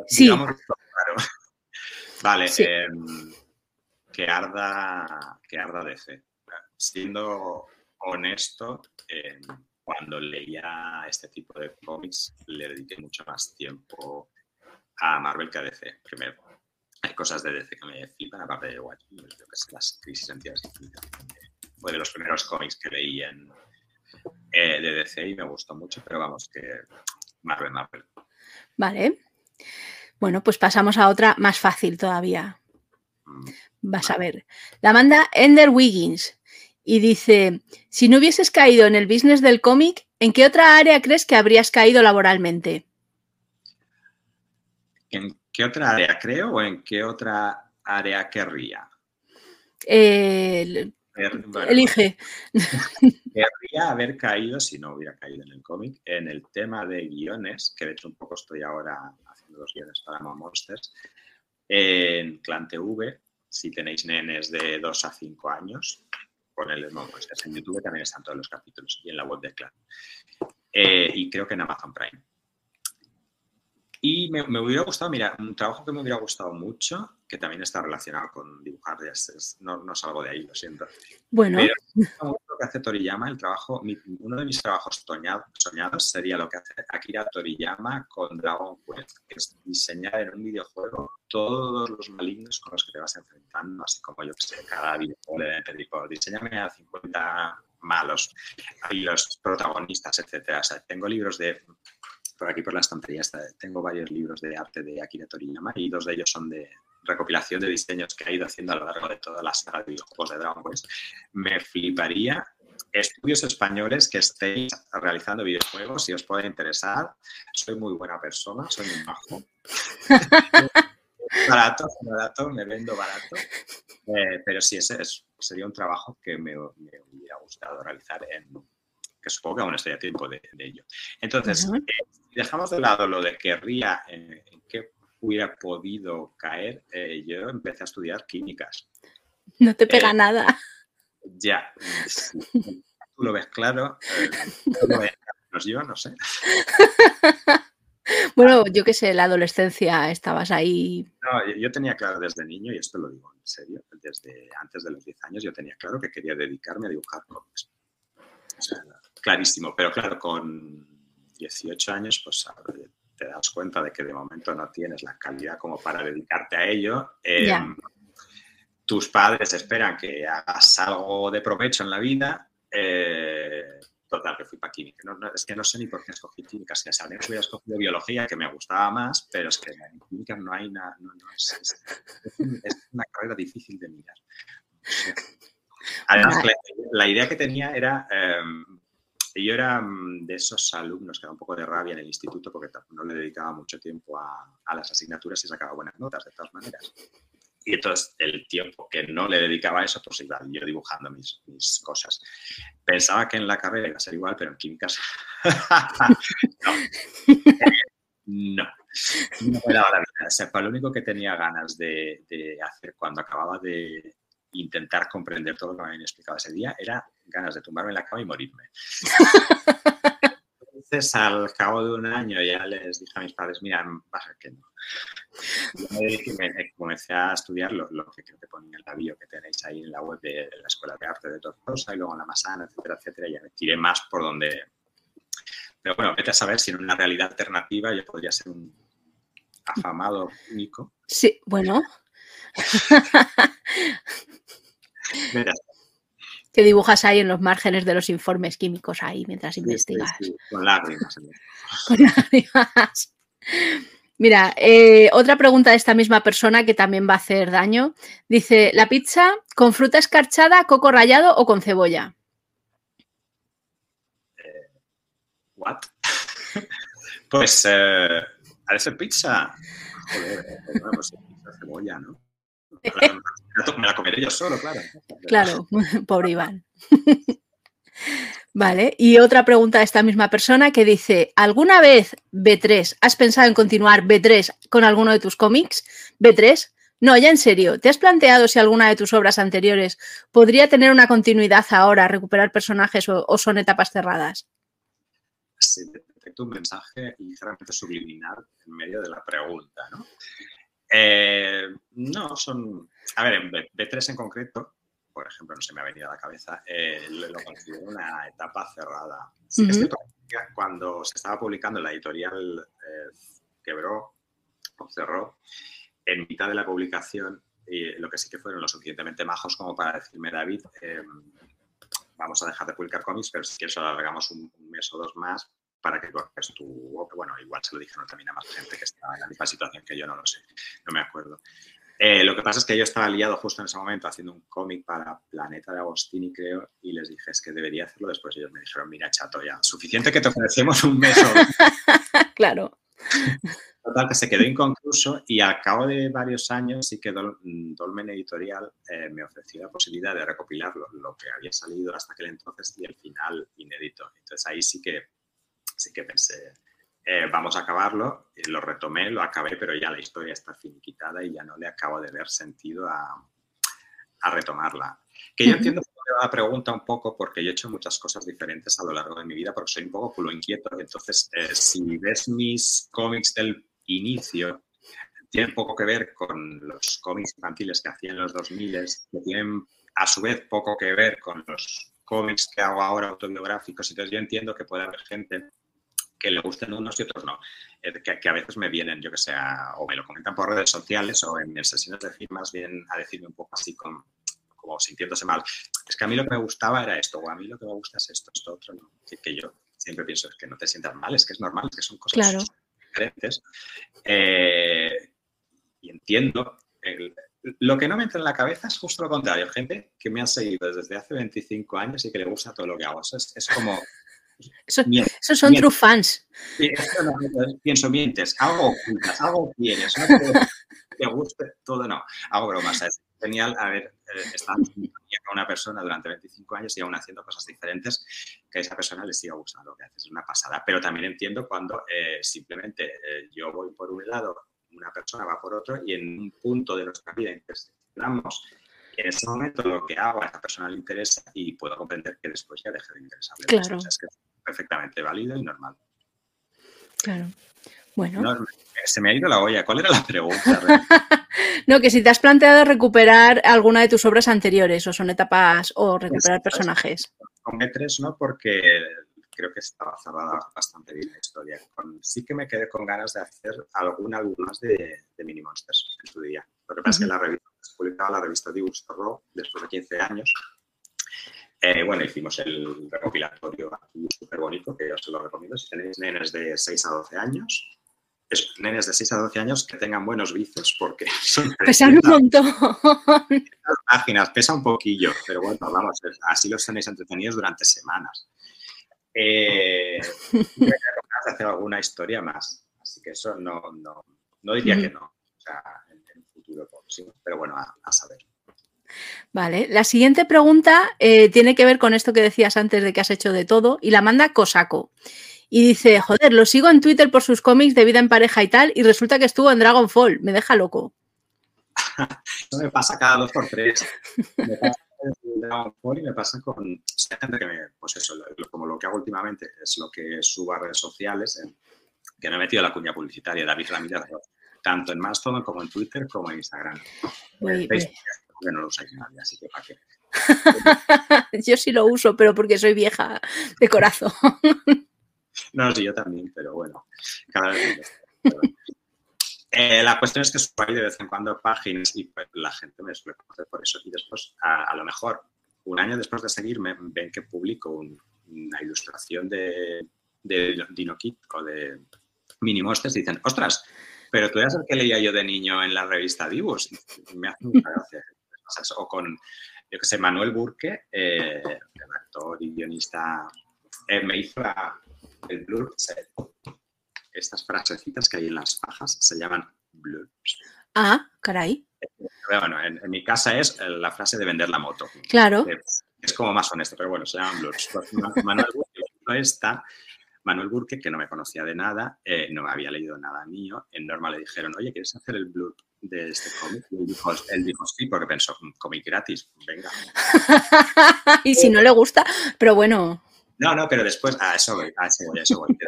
Sí. Vale, em, que arda, que arda DC. Siendo honesto, em, cuando leía este tipo de cómics le dediqué mucho más tiempo a Marvel que a DC. Primero, hay cosas de DC que me flipan, aparte de Watchmen, que las crisis entidades Fue de los primeros cómics que leí en, eh, de DC y me gustó mucho, pero vamos, que Marvel, Marvel. Vale. Bueno, pues pasamos a otra más fácil todavía. Mm, Vas a ver. La manda Ender Wiggins y dice, si no hubieses caído en el business del cómic, ¿en qué otra área crees que habrías caído laboralmente? ¿En qué otra área creo o en qué otra área querría? Eh, Elige. Querría haber caído, si no hubiera caído en el cómic, en el tema de guiones, que de hecho un poco estoy ahora haciendo los guiones para Monsters, en Clan TV, si tenéis nenes de 2 a 5 años, ponedle, no, pues en YouTube también están todos los capítulos y en la web de Clan. Eh, y creo que en Amazon Prime. Y me, hubiera gustado, mira, un trabajo que me hubiera gustado mucho, que también está relacionado con dibujar, no, no salgo de ahí, lo siento. Bueno. Pero lo que hace Toriyama, el trabajo, uno de mis trabajos soñados sería lo que hace Akira Toriyama con Dragon Quest, que es diseñar en un videojuego todos los malignos con los que te vas enfrentando, así como yo que sé, cada videojuego le pedir, diseñame a 50 malos y los protagonistas, etcétera. O sea, tengo libros de por aquí por la estantería tengo varios libros de arte de Akira Toriyama y dos de ellos son de recopilación de diseños que ha ido haciendo a lo largo de toda la saga de videojuegos de Dragon Quest. Me fliparía estudios españoles que estéis realizando videojuegos, si os puede interesar. Soy muy buena persona, soy muy majo. barato, barato, me vendo barato. Eh, pero sí, ese sería un trabajo que me, me hubiera gustado realizar en, que supongo que aún estoy a tiempo de, ello. Entonces, eh, dejamos de lado lo de querría, eh, en qué hubiera podido caer, eh, yo empecé a estudiar químicas. No te pega nada. Ya, tú lo ves claro, tú lo ves yo no sé. Bueno, yo qué sé, la adolescencia estabas ahí. No, yo tenía claro desde niño, y esto lo digo en serio, desde antes de los 10 años yo tenía claro que quería dedicarme a dibujar cómics. O sea, clarísimo, pero claro, con 18 años, pues te das cuenta de que de momento no tienes la calidad como para dedicarte a ello. Em, tus padres esperan que hagas algo de provecho en la vida. Eh, total, que fui para química. es que no sé ni por qué escogí química. Si sabría que hubiera escogido biología, que me gustaba más, pero es que en química no hay nada. es, una carrera difícil de mirar. Además, la, idea que tenía era em, yo era mm, de esos alumnos que da un poco de rabia en el instituto porque no le dedicaba mucho tiempo a, las asignaturas y sacaba buenas notas de todas maneras. Y entonces el tiempo que no le dedicaba a eso, pues iba yo dibujando mis, cosas. Pensaba que en la carrera iba a ser igual, pero en químicas no. No me daba la vida. O sea, lo único que tenía ganas de hacer cuando acababa de, intentar comprender todo lo que me habían explicado ese día, era ganas de tumbarme en la cama y morirme. Entonces, al cabo de un año ya les dije a mis padres, mira, pasa que no. Y me, comencé a estudiar lo, que creo que ponía en la bio que tenéis ahí en la web de la Escuela de Arte de Tortosa y luego en la Masana, etcétera, etcétera. Y ya me tiré más por donde... Pero bueno, vete a saber si en una realidad alternativa yo podría ser un afamado único. Sí, bueno. Que dibujas ahí en los márgenes de los informes químicos ahí mientras investigas. con lágrimas. con lágrimas. Mira, eh, otra pregunta de esta misma persona que también va a hacer daño. Dice, ¿la pizza con fruta escarchada, coco rallado o con cebolla? Eh, ¿What? pues, eh, ¿ha de ser pizza? Joder, pues pizza cebolla, ¿no? Me la comeré yo solo, claro. Claro, pobre Iván. Vale, y otra pregunta de esta misma persona que dice, ¿alguna vez B3 has pensado en continuar B3 con alguno de tus cómics? ¿B3? No, ya en serio, ¿te has planteado si alguna de tus obras anteriores podría tener una continuidad ahora, recuperar personajes o, son etapas cerradas? Sí, detecto un mensaje ligeramente subliminal en medio de la pregunta, ¿no? Eh, no, son. A ver, en B3 en concreto, por ejemplo, no se me ha venido a la cabeza, eh, lo, considero una etapa cerrada. cuando se estaba publicando la editorial eh, quebró o cerró, en mitad de la publicación, y lo que sí que fueron lo suficientemente majos como para decirme, David, vamos a dejar de publicar cómics, pero si quieres alargamos un, un mes o dos más para que cortes tu Bueno, igual se lo dijeron también a más gente que estaba en la misma situación que yo, no lo sé, no me acuerdo. Eh, lo que pasa es que yo estaba liado justo en ese momento haciendo un cómic para Planeta de Agostini, creo, y les dije es que debería hacerlo. Después ellos me dijeron, mira, chato, ya, suficiente que te ofrecemos un mes. claro. Total, que se quedó inconcluso y al cabo de varios años sí que Dolmen Editorial eh, me ofreció la posibilidad de recopilar lo, lo, que había salido hasta aquel entonces y el final inédito. Entonces ahí sí que sí que pensé, eh, vamos a acabarlo, lo retomé, lo acabé, pero ya la historia está finiquitada y ya no le acabo de ver sentido a, retomarla. Que yo entiendo la pregunta un poco porque yo he hecho muchas cosas diferentes a lo largo de mi vida porque soy un poco culo inquieto. Entonces, eh, si ves mis cómics del inicio, tienen poco que ver con los cómics infantiles que hacía en los 2000, que tienen a su vez poco que ver con los cómics que hago ahora autobiográficos. Entonces, yo entiendo que puede haber gente que le gusten unos y otros no. Eh, que, a veces me vienen, yo que sé, o me lo comentan por redes sociales o en, sesiones de firmas vienen a decirme un poco así con, como sintiéndose mal. Es que a mí lo que me gustaba era esto, o a mí lo que me gusta es esto, esto otro, no. Que, yo siempre pienso es que no te sientas mal, es que es normal, es que son cosas diferentes. Eh, y entiendo. lo que no me entra en la cabeza es justo lo contrario. Gente que me ha seguido desde hace 25 años y que le gusta todo lo que hago. es, es como esos son true fans. pienso, mientes, algo ocultas, algo quieres, no te, guste todo, no. Hago bromas, es genial haber eh, estado con una persona durante 25 años y aún haciendo cosas diferentes que a esa persona le siga gustando lo que haces. Es una pasada. Pero también entiendo cuando eh, simplemente eh, yo voy por un lado, una persona va por otro y en un punto de nuestra vida interseccionamos en ese momento lo que hago a esa persona le interesa y puedo comprender que después ya deje de interesarle. Claro perfectamente válido y normal. Claro. Bueno. se me ha ido la olla. ¿Cuál era la pregunta? no, que si te has planteado recuperar alguna de tus obras anteriores o son etapas o recuperar personajes. Con E3 no, porque creo que estaba cerrada bastante bien la historia. sí que me quedé con ganas de hacer alguna, algunas de, de Mini Monsters en su día. Lo que pasa es que la revista, publicaba la revista Dibus después de 15 años eh, bueno, hicimos el recopilatorio aquí súper bonito, que yo os lo recomiendo. Si tenéis nenes de 6 a 12 años, es, nenes de 6 a 12 años que tengan buenos vicios, porque son Pesan un montón. páginas, pesa un poquillo, pero bueno, vamos, así los tenéis entretenidos durante semanas. Eh, hacer alguna historia más, así que eso no, no, no diría que no, o sea, en, el futuro próximo, pero bueno, a saber. Vale, la siguiente pregunta eh, tiene que ver con esto que decías antes de que has hecho de todo y la manda Cosaco. Y dice, joder, lo sigo en Twitter por sus cómics de vida en pareja y tal, y resulta que estuvo en Dragonfall. Me deja loco. Eso me pasa cada dos por tres. Me pasa en Dragonfall y me pasa con gente que me, pues eso, como lo que hago últimamente es lo que subo a redes sociales, que no he metido la cuña publicitaria, David Ramírez, tanto en Mastodon como en Twitter como en Instagram no lo usáis nadie, así que para qué. yo sí lo uso, pero porque soy vieja de corazón. no, sí, yo también, pero bueno, cada vez eh, la cuestión es que subo ahí de vez en cuando páginas y pues, la gente me suele conocer por eso. Y después, a, lo mejor, un año después de seguirme, ven que publico una ilustración de, de Dino Kit o de Mini Monsters y dicen, ostras, pero tú eras el que leía yo de niño en la revista Divus. Me hace mucha gracia o con, yo que sé, Manuel Burke, eh, el actor y guionista, eh, me hizo el blurb. Estas frasecitas que hay en las pajas se llaman blurbs. Ah, caray. Bueno, en, mi casa es la frase de vender la moto. Claro. Es, como más honesto, pero bueno, se llaman blurbs. Pues Manuel Burke Manuel Burke, que no me conocía de nada, eh, no me había leído nada mío, en Norma le dijeron, oye, ¿quieres hacer el blurb de este cómic? Y él dijo, él dijo, sí, porque pensó, cómic gratis, venga. y si no le gusta, pero bueno. No, no, pero después, a eso voy, a eso voy, a eso voy.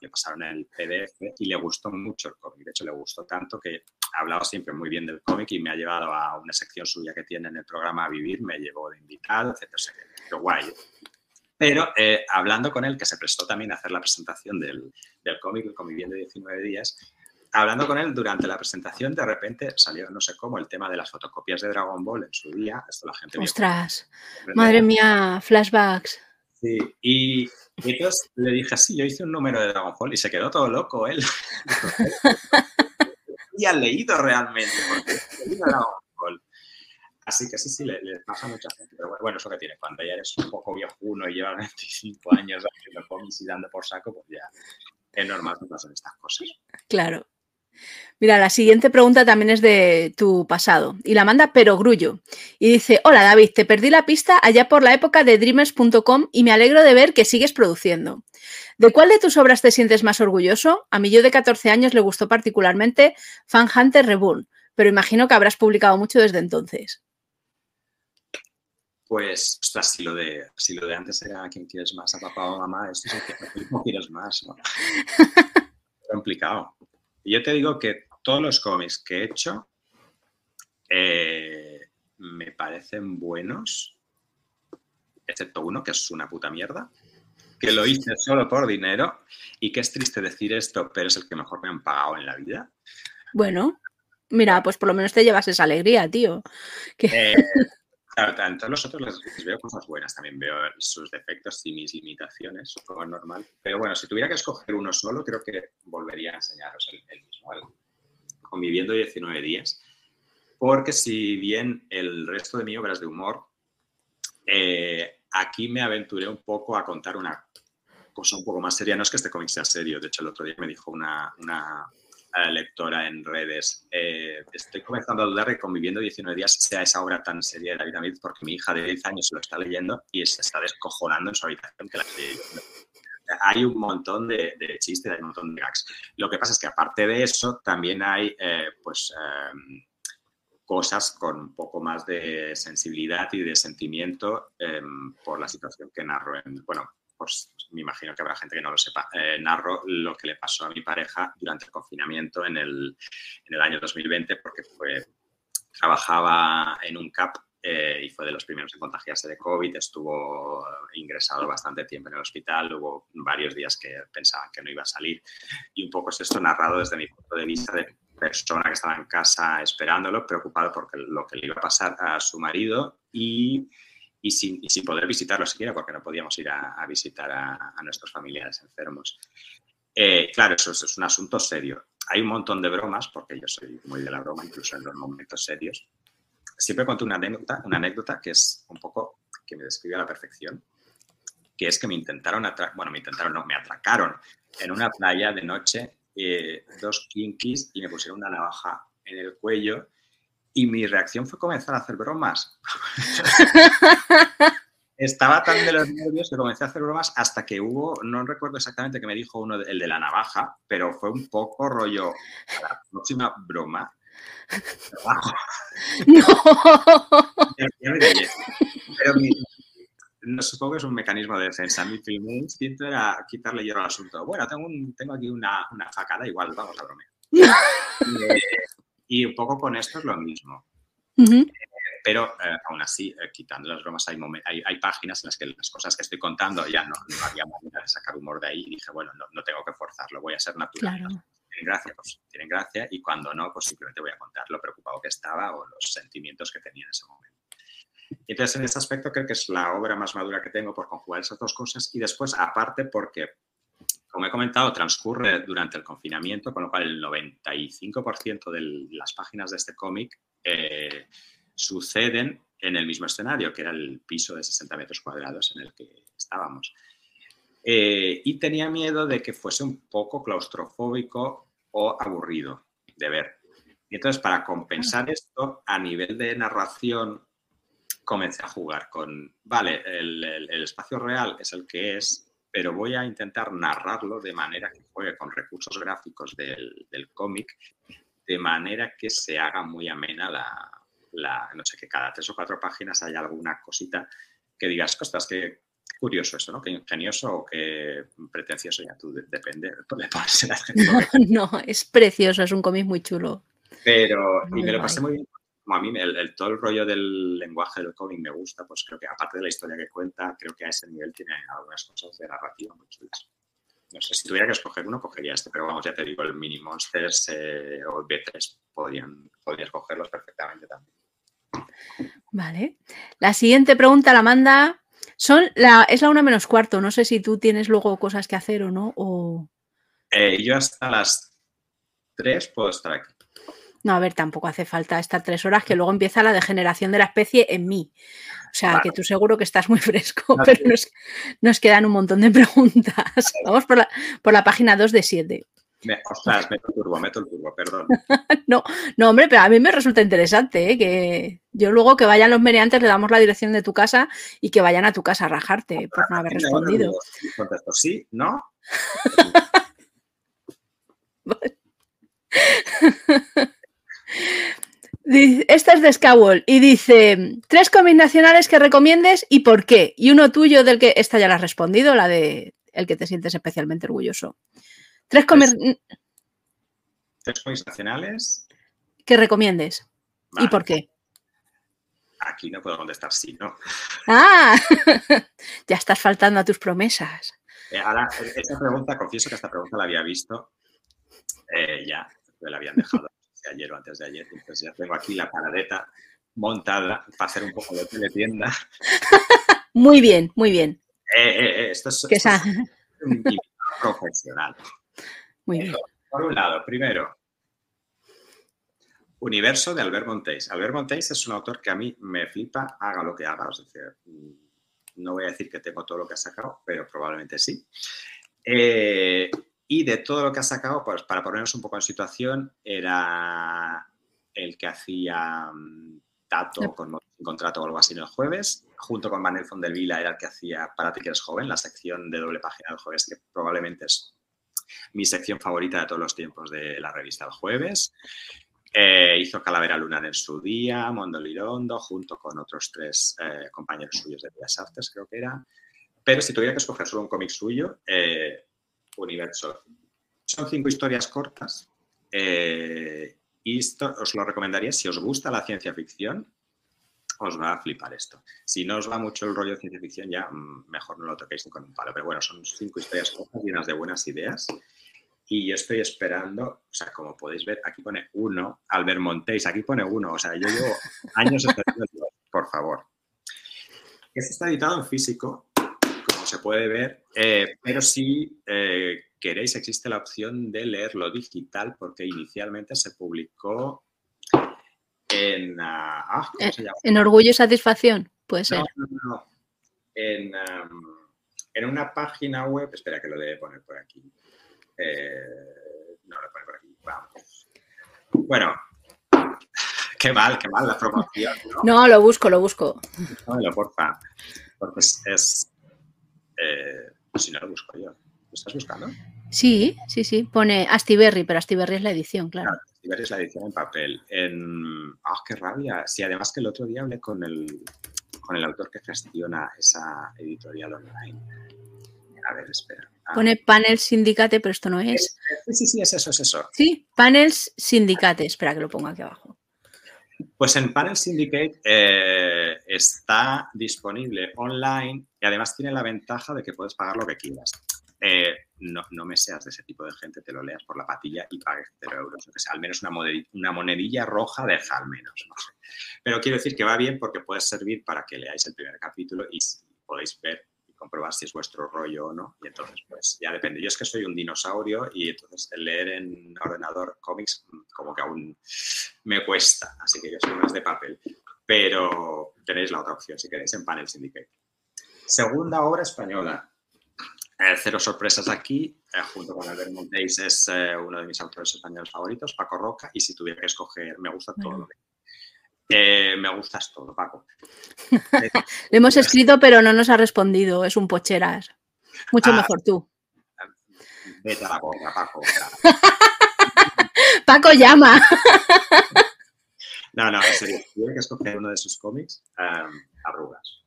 Le pasaron el PDF y le gustó mucho el cómic. De hecho, le gustó tanto que ha hablado siempre muy bien del cómic y me ha llevado a una sección suya que tiene en el programa a Vivir, me llevó de invitado, etcétera. Qué guay. Pero eh, hablando con él, que se prestó también a hacer la presentación del, del cómic, el cómic de 19 días, hablando con él durante la presentación, de repente salió, no sé cómo, el tema de las fotocopias de Dragon Ball en su día. Esto la gente. ¡Ostras! Madre mía, flashbacks. Sí, y, entonces le dije, sí, yo hice un número de Dragon Ball y se quedó todo loco él. y ha leído realmente, porque Dragon Así que sí, sí, le, pasa a mucha gente. Pero bueno, eso que tiene, cuando ya eres un poco viejuno y llevas 25 años haciendo cómics y dando por saco, pues ya es normal que pasen estas cosas. Claro. Mira, la siguiente pregunta también es de tu pasado y la manda Pero Grullo. Y dice, hola David, te perdí la pista allá por la época de dreamers.com y me alegro de ver que sigues produciendo. ¿De cuál de tus obras te sientes más orgulloso? A mí yo de 14 años le gustó particularmente Fan Hunter Reborn, pero imagino que habrás publicado mucho desde entonces. Pues, ostras, si lo de, si lo de antes era quién quieres más, a papá o a mamá, esto es el que no quieres más, ¿no? complicado. Yo te digo que todos los cómics que he hecho eh, me parecen buenos, excepto uno que es una puta mierda, que lo hice solo por dinero y que es triste decir esto, pero es el que mejor me han pagado en la vida. Bueno, mira, pues por lo menos te llevas esa alegría, tío. Eh, todos los otros les, veo cosas buenas, también veo sus defectos y mis limitaciones, como es normal. Pero bueno, si tuviera que escoger uno solo, creo que volvería a enseñaros el, mismo, conviviendo 19 días porque si bien el resto de mi obra es de humor, eh, aquí me aventuré un poco a contar una cosa un poco más seria. No es que este cómic sea serio, de hecho el otro día me dijo una, eh, lectora en redes, eh, estoy comenzando a dudar de Conviviendo 19 días sea esa obra tan seria de David David porque mi hija de 10 años lo está leyendo y se está descojonando en su habitación hay un montón de, chistes, hay un montón de gags. Lo que pasa es que aparte de eso, también hay, pues, cosas con un poco más de sensibilidad y de sentimiento em, por la situación que narro. En, bueno, pues me imagino que habrá gente que no lo sepa. Eh, narro lo que le pasó a mi pareja durante el confinamiento en el, en el año 2020 porque fue, trabajaba en un CAP eh, y fue de los primeros en contagiarse de COVID. Estuvo ingresado bastante tiempo en el hospital. Hubo varios días que pensaban que no iba a salir. Y un poco es esto narrado desde mi punto de vista de persona que estaba en casa esperándolo, preocupado por lo que le iba a pasar a su marido y, y, sin, sin, poder visitarlo siquiera, porque no podíamos ir a, visitar a, nuestros familiares enfermos. Eh, claro, eso, es un asunto serio. Hay un montón de bromas, porque yo soy muy de la broma, incluso en los momentos serios. Siempre cuento una anécdota, una anécdota que es un poco que me describe a la perfección, que es que me intentaron, bueno, me intentaron, no, me atracaron en una playa de noche eh, dos kinkis y me pusieron una navaja en el cuello y mi reacción fue comenzar a hacer bromas. Estaba tan de los nervios que comencé a hacer bromas hasta que hubo, no recuerdo exactamente qué me dijo uno, el de la navaja, pero fue un poco rollo la próxima broma. No. Pero mi, no supongo que es un mecanismo de defensa. Mi primer instinto era quitarle hierro al asunto. Bueno, tengo, tengo aquí una, una facada, igual, vamos a bromear. Eh, y un poco con esto es lo mismo. Eh, pero eh, aún así, quitando las bromas, hay, hay, hay, páginas en las que las cosas que estoy contando ya no, no había manera de sacar humor de ahí y dije, bueno, no, no tengo que forzarlo, voy a ser natural. Tienen gracia, pues tienen gracia y cuando no, pues simplemente voy a contar lo preocupado que estaba o los sentimientos que tenía en ese momento. Entonces, en ese aspecto, creo que es la obra más madura que tengo por conjugar esas dos cosas. Y después, aparte, porque, como he comentado, transcurre durante el confinamiento, con lo cual el 95% de las páginas de este cómic eh, suceden en el mismo escenario, que era el piso de 60 metros cuadrados en el que estábamos. Eh, y tenía miedo de que fuese un poco claustrofóbico o aburrido de ver. Y entonces, para compensar esto, a nivel de narración comencé a jugar con, vale, el, espacio real es el que es, pero voy a intentar narrarlo de manera que juegue con recursos gráficos del, cómic, de manera que se haga muy amena la, no sé, que cada tres o cuatro páginas haya alguna cosita que digas, costas, que curioso eso, ¿no? Que ingenioso o que pretencioso, ya tú depende, No, no, es precioso, es un cómic muy chulo. Pero, y me lo pasé muy bien como a mí el, todo el rollo del lenguaje del cómic me gusta, pues creo que aparte de la historia que cuenta, creo que a ese nivel tiene algunas cosas de narrativa muy chulas. No sé, si tuviera que escoger uno, cogería este, pero vamos, ya te digo, el Mini Monsters eh, o el B3 podrían, podrías cogerlos perfectamente también. Vale. La siguiente pregunta la manda. Son la, es la una menos cuarto. No sé si tú tienes luego cosas que hacer o no. O... Eh, yo hasta las tres puedo estar aquí. No, a ver, tampoco hace falta estar tres horas, que luego empieza la degeneración de la especie en mí. O sea, que tú seguro que estás muy fresco, pero nos, quedan un montón de preguntas. Vamos por la, por la página 2 de 7. Me, ostras, meto el turbo, meto el turbo, perdón. no, no, hombre, pero a mí me resulta interesante, ¿eh? que yo luego que vayan los meneantes le damos la dirección de tu casa y que vayan a tu casa a rajarte por no haber respondido. Contesto sí, ¿no? Esta es de Skywall y dice tres cómics nacionales que recomiendes y por qué. Y uno tuyo del que esta ya la has respondido, la de el que te sientes especialmente orgulloso. Tres cómics. ¿Tres cómics nacionales? Que recomiendes. ¿Y por qué? Aquí no puedo contestar sí, ¿no? Ah, ya estás faltando a tus promesas. Eh, ahora, esta pregunta, confieso que esta pregunta la había visto eh, ya, me la habían dejado ayer o antes de ayer, entonces ya tengo aquí la paradeta montada para hacer un poco de teletienda. Muy bien, muy bien. Eh, esto es, un profesional. Muy bien. Por un lado, primero, Universo de Albert Montés. Albert Montés es un autor que a mí me flipa, haga lo que haga. Es decir, no voy a decir que tengo todo lo que ha sacado, pero probablemente sí. Eh, y de todo lo que ha sacado, pues para ponernos un poco en situación, era el que hacía mm, Tato con contrato o algo así en el jueves, junto con Manuel Fondelvila era el que hacía Para ti que eres joven, la sección de doble página del jueves, que probablemente es mi sección favorita de todos los tiempos de la revista El Jueves. Eh, hizo Calavera Lunar en su día, Mondo Lirondo, junto con otros tres eh, compañeros suyos de Bellas Artes, creo que era. Pero si tuviera que escoger solo un cómic suyo, eh, Universo. Son cinco historias cortas y esto os lo recomendaría si os gusta la ciencia ficción. Os va a flipar esto. Si no os va mucho el rollo de ciencia ficción, ya mm, mejor no lo toquéis con un palo. Pero bueno, son cinco historias cortas llenas de buenas ideas y yo estoy esperando, o sea, como podéis ver, aquí pone uno, Albert Montéis, aquí pone uno, o sea, yo llevo años esperando, por favor. Este está editado en físico, se puede ver, eh, pero si eh, queréis existe la opción de leerlo digital porque inicialmente se publicó en... Ah, ah, ¿cómo se llama? En Orgullo y Satisfacción, puede ser. No, no, no. En, en una página web, espera que lo debe poner por aquí. Eh, no lo pone por aquí. Vamos. Bueno, qué mal, qué mal la promoción. No, no lo busco, lo busco. No, porfa. Porque es. Eh, si no lo busco yo. ¿Lo estás buscando? Sí, sí, sí. Pone Astiberri, pero Astiberri es la edición, claro. claro Astiberri es la edición en papel. En... ¡Ah, qué rabia! Sí, además que el otro día hablé con el, con el autor que gestiona esa editorial online. A ver, espera. Ah. Pone Panels Sindicate, pero esto no es. Sí, sí, es eso, es eso. Sí, Panels Sindicate. Espera que lo ponga aquí abajo. Pues en Panel Syndicate eh, está disponible online y además tiene la ventaja de que puedes pagar lo que quieras. Eh, no, me seas de ese tipo de gente, te lo leas por la patilla y pagues 0 euros. O sea, al menos una monedilla, roja deja al menos. No. Pero quiero decir que va bien porque puede servir para que leáis el primer capítulo y podéis ver comprobar si es vuestro rollo o no. Y entonces, pues ya depende. Yo es que soy un dinosaurio y entonces leer en ordenador cómics mm, como que aún me cuesta. Así que yo soy más de papel. Pero tenéis la otra opción si queréis en Panel Syndicate. Segunda obra española. Eh, cero sorpresas aquí, eh, junto con Albert Montéis es eh, uno de mis autores españoles favoritos, Paco Roca, y si tuviera que escoger, me gusta todo lo que eh, me gustas todo, Paco. Le hemos escrito, pero no nos ha respondido. Es un pocheras. Mucho ah, mejor tú. Vete a la boca, Paco. Paco llama. no, no, en serio. Tiene que escoger uno de sus cómics, um, Arrugas.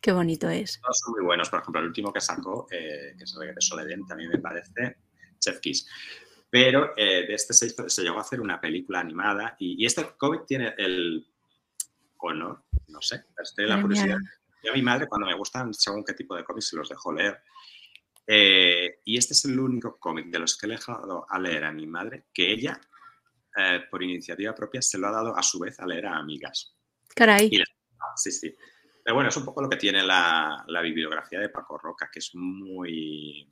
Qué bonito es. Todos son muy buenos. Por ejemplo, el último que sacó, eh, que es el regreso de a también me parece Chef Kiss. Pero eh, de este se, se, llegó a hacer una película animada y, y este cómic tiene el o no, no sé, estoy la curiosidad. Yo a mi madre cuando me gustan según qué tipo de cómics se los dejo leer. Eh, y este es el único cómic de los que he dejado a leer a mi madre que ella, eh, por iniciativa propia, se lo ha dado a su vez a leer a amigas. Caray. sí, sí. Pero bueno, es un poco lo que tiene la, la bibliografía de Paco Roca, que es muy...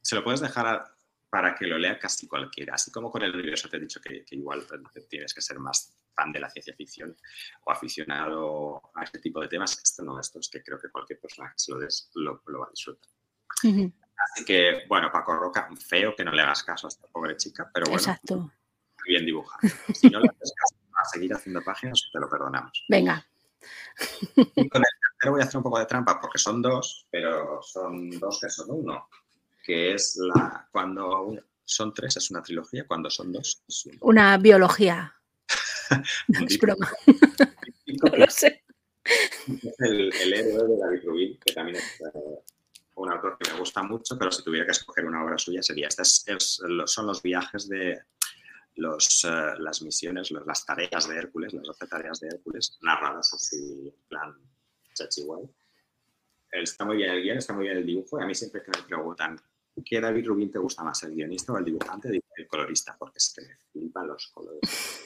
Se lo puedes dejar a, para que lo lea casi cualquiera. Así como con el universo te he dicho que, igual tienes que ser más fan de la ciencia ficción o aficionado a este tipo de temas. Esto no, esto es que creo que cualquier persona que se lo des lo, va a disfrutar. Así que, bueno, Paco Roca, feo que no le hagas caso a esta pobre chica, pero bueno, Exacto. bien dibujado. Si no le haces caso a seguir haciendo páginas, te lo perdonamos. Venga. Y con el tercero voy a hacer un poco de trampa porque son dos, pero son dos que son uno. Que es la. Cuando son tres es una trilogía, cuando son dos es uno. Una biología. No, es broma. No lo sé. El, el héroe de David Rubin, que también es eh, un autor que me gusta mucho, pero si tuviera que escoger una obra suya sería esta. Es- es- lo- son los viajes de los, eh, las misiones, los- las tareas de Hércules, las 12 tareas de Hércules, narradas así, en plan chachi guay. Está muy bien el guion, está muy bien el dibujo, y a mí siempre que me preguntan ¿qué David Rubin te gusta más, el guionista o el dibujante? El colorista, porque es que me flipan los colores.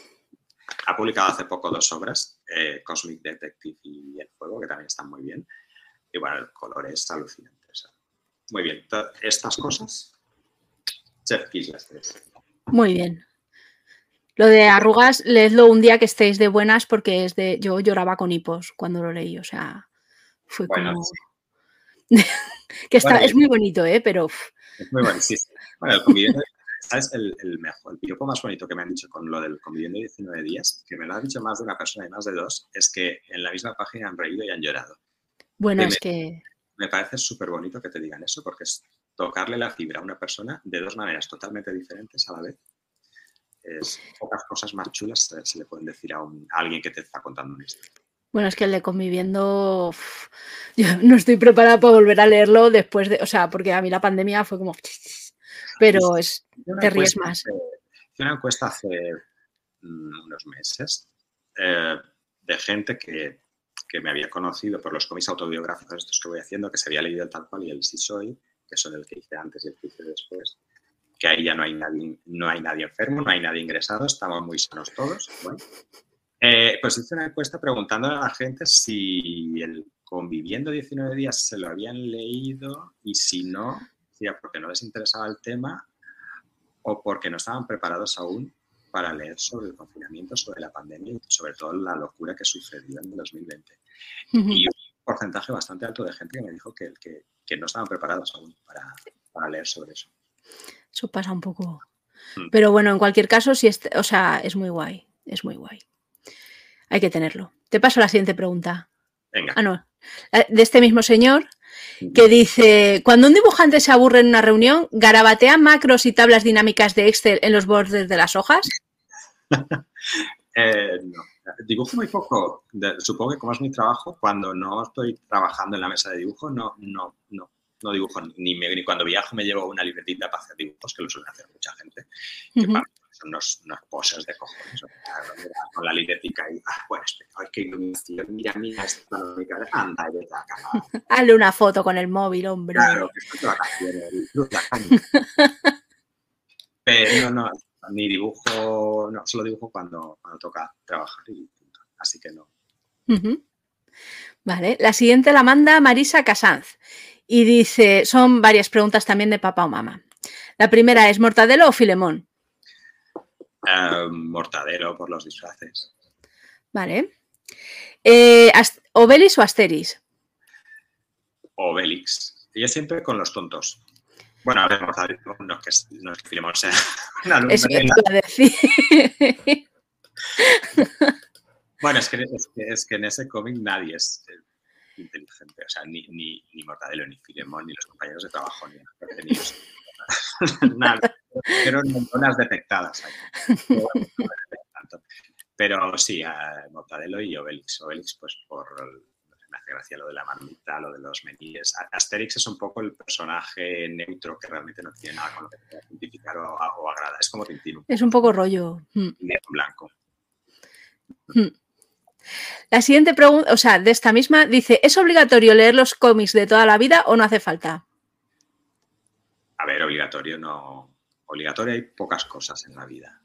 Ha publicado hace poco dos obras, eh, Cosmic Detective y El Fuego, que también están muy bien. Y bueno, el color es alucinante. o sea, muy bien. Estas cosas, Chef Kiss las tres. Muy bien. Lo de arrugas, leedlo un día que estéis de buenas porque es de. Yo lloraba con hipos cuando lo leí, o sea, fue Bueno, como. sí. que está, Bueno, es muy bonito, ¿eh? Pero Es muy bueno, sí. Bueno, el conviviendo, ¿sabes? El, el mejor, el piropo más bonito que me han dicho con lo del conviviendo 19 días, que me lo ha dicho más de una persona y más de dos, es que en la misma página han reído y han llorado. bueno, es que. Me parece súper bonito que te digan eso, porque es tocarle la fibra a una persona de dos maneras totalmente diferentes a la vez. Es pocas cosas más chulas se le pueden decir a, un- a alguien que te está contando una historia. Bueno, es que el de conviviendo. uf, yo no estoy preparada para volver a leerlo después de. O sea, porque a mí la pandemia fue como. Pero es. Te ríes más. hice una encuesta hace mm, unos meses eh, de gente que, que me había conocido por los cómics autobiográficos estos que voy haciendo, que se había leído el tal cual y el sí soy, que son el que hice antes y el que hice después, que ahí ya no hay nadie, no hay nadie enfermo, no hay nadie ingresado, estamos muy sanos todos. Bueno. Eh, pues hice una encuesta preguntando a la gente si el conviviendo 19 días se lo habían leído y si no, porque no les interesaba el tema o porque no estaban preparados aún para leer sobre el confinamiento, sobre la pandemia y sobre todo la locura que sucedió en el 2020. Y un porcentaje bastante alto de gente que me dijo que, que, que no estaban preparados aún para, para leer sobre eso. Eso pasa un poco. Mm. Pero bueno, en cualquier caso, sí, es, o sea, es muy guay. Es muy guay. Hay que tenerlo. Te paso la siguiente pregunta. Venga. Ah, no. La- De este mismo señor que dice: Cuando un dibujante se aburre en una reunión, ¿garabatea macros y tablas dinámicas de Excel en los bordes de las hojas? Eh, no. Dibujo muy poco. Supongo que como es mi trabajo, cuando no estoy trabajando en la mesa de dibujo, no, no, no, no dibujo. Ni, me- ni cuando viajo me llevo una libretita para hacer dibujos, que lo suele hacer mucha gente. que para son unos, unos poses de cojones. con la libretica y, ah, bueno, espera, qué iluminación, mira, mira, cabe. anda, y vete a cagar. Hazle una foto con el móvil, hombre. Claro, que estoy de vacaciones, disfruta, coño. Pero no, no, ni dibujo, no, solo dibujo cuando, cuando toca trabajar y punto. Así que no. Vale, la siguiente la manda Marisa Casanz y dice, son varias preguntas también de papá o mamá. La primera es, ¿mortadelo o filemón? Eh, mortadelo por los disfraces. Vale. Eh, ¿Obelis o Asteris? Obelix. Yo siempre con los tontos. Bueno, a ver, mortadelo, no es que, no es que Filemón sea una Eso lumbre, te iba a decir. Bueno, es que, es que, es que en ese cómic nadie es eh, inteligente. O sea, ni, ni, ni Mortadelo, ni Filemón, ni los compañeros de trabajo, ni, ni los- Nada. Pero neuronas detectadas. ahí. Pero, no sí, a Mortadelo y Obelix. Obelix, pues por me hace gracia lo de la marmita, lo de los menires. A- Asterix es un poco el personaje neutro que realmente no tiene nada con lo que identificar o, o agrada. Es como Tintín, un es un poco rollo. Mm. negro en blanco. La siguiente pregunta, o sea, de esta misma, dice, ¿es obligatorio leer los cómics de toda la vida o no hace falta? A ver, obligatorio no. Obligatorio hay pocas cosas en la vida.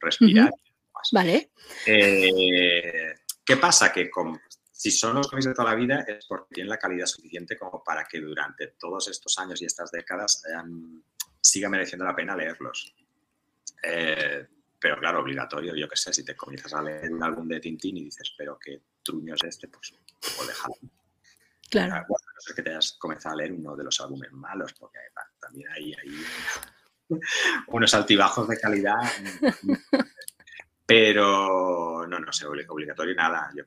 Respirar. más. Vale. Eh, ¿Qué pasa? Que con- si son los cómics de toda la vida es porque tienen la calidad suficiente como para que durante todos estos años y estas décadas em, siga mereciendo la pena leerlos. Eh, pero claro, obligatorio, yo qué sé, si te comienzas a leer un álbum de Tintín y dices, pero qué truño es este, pues, pues déjalo. Claro. Bueno, ser que te hayas comenzado a leer uno de los álbumes malos, porque también hay, hay unos altibajos de calidad. Pero no, no sé, obligatorio nada. Yo,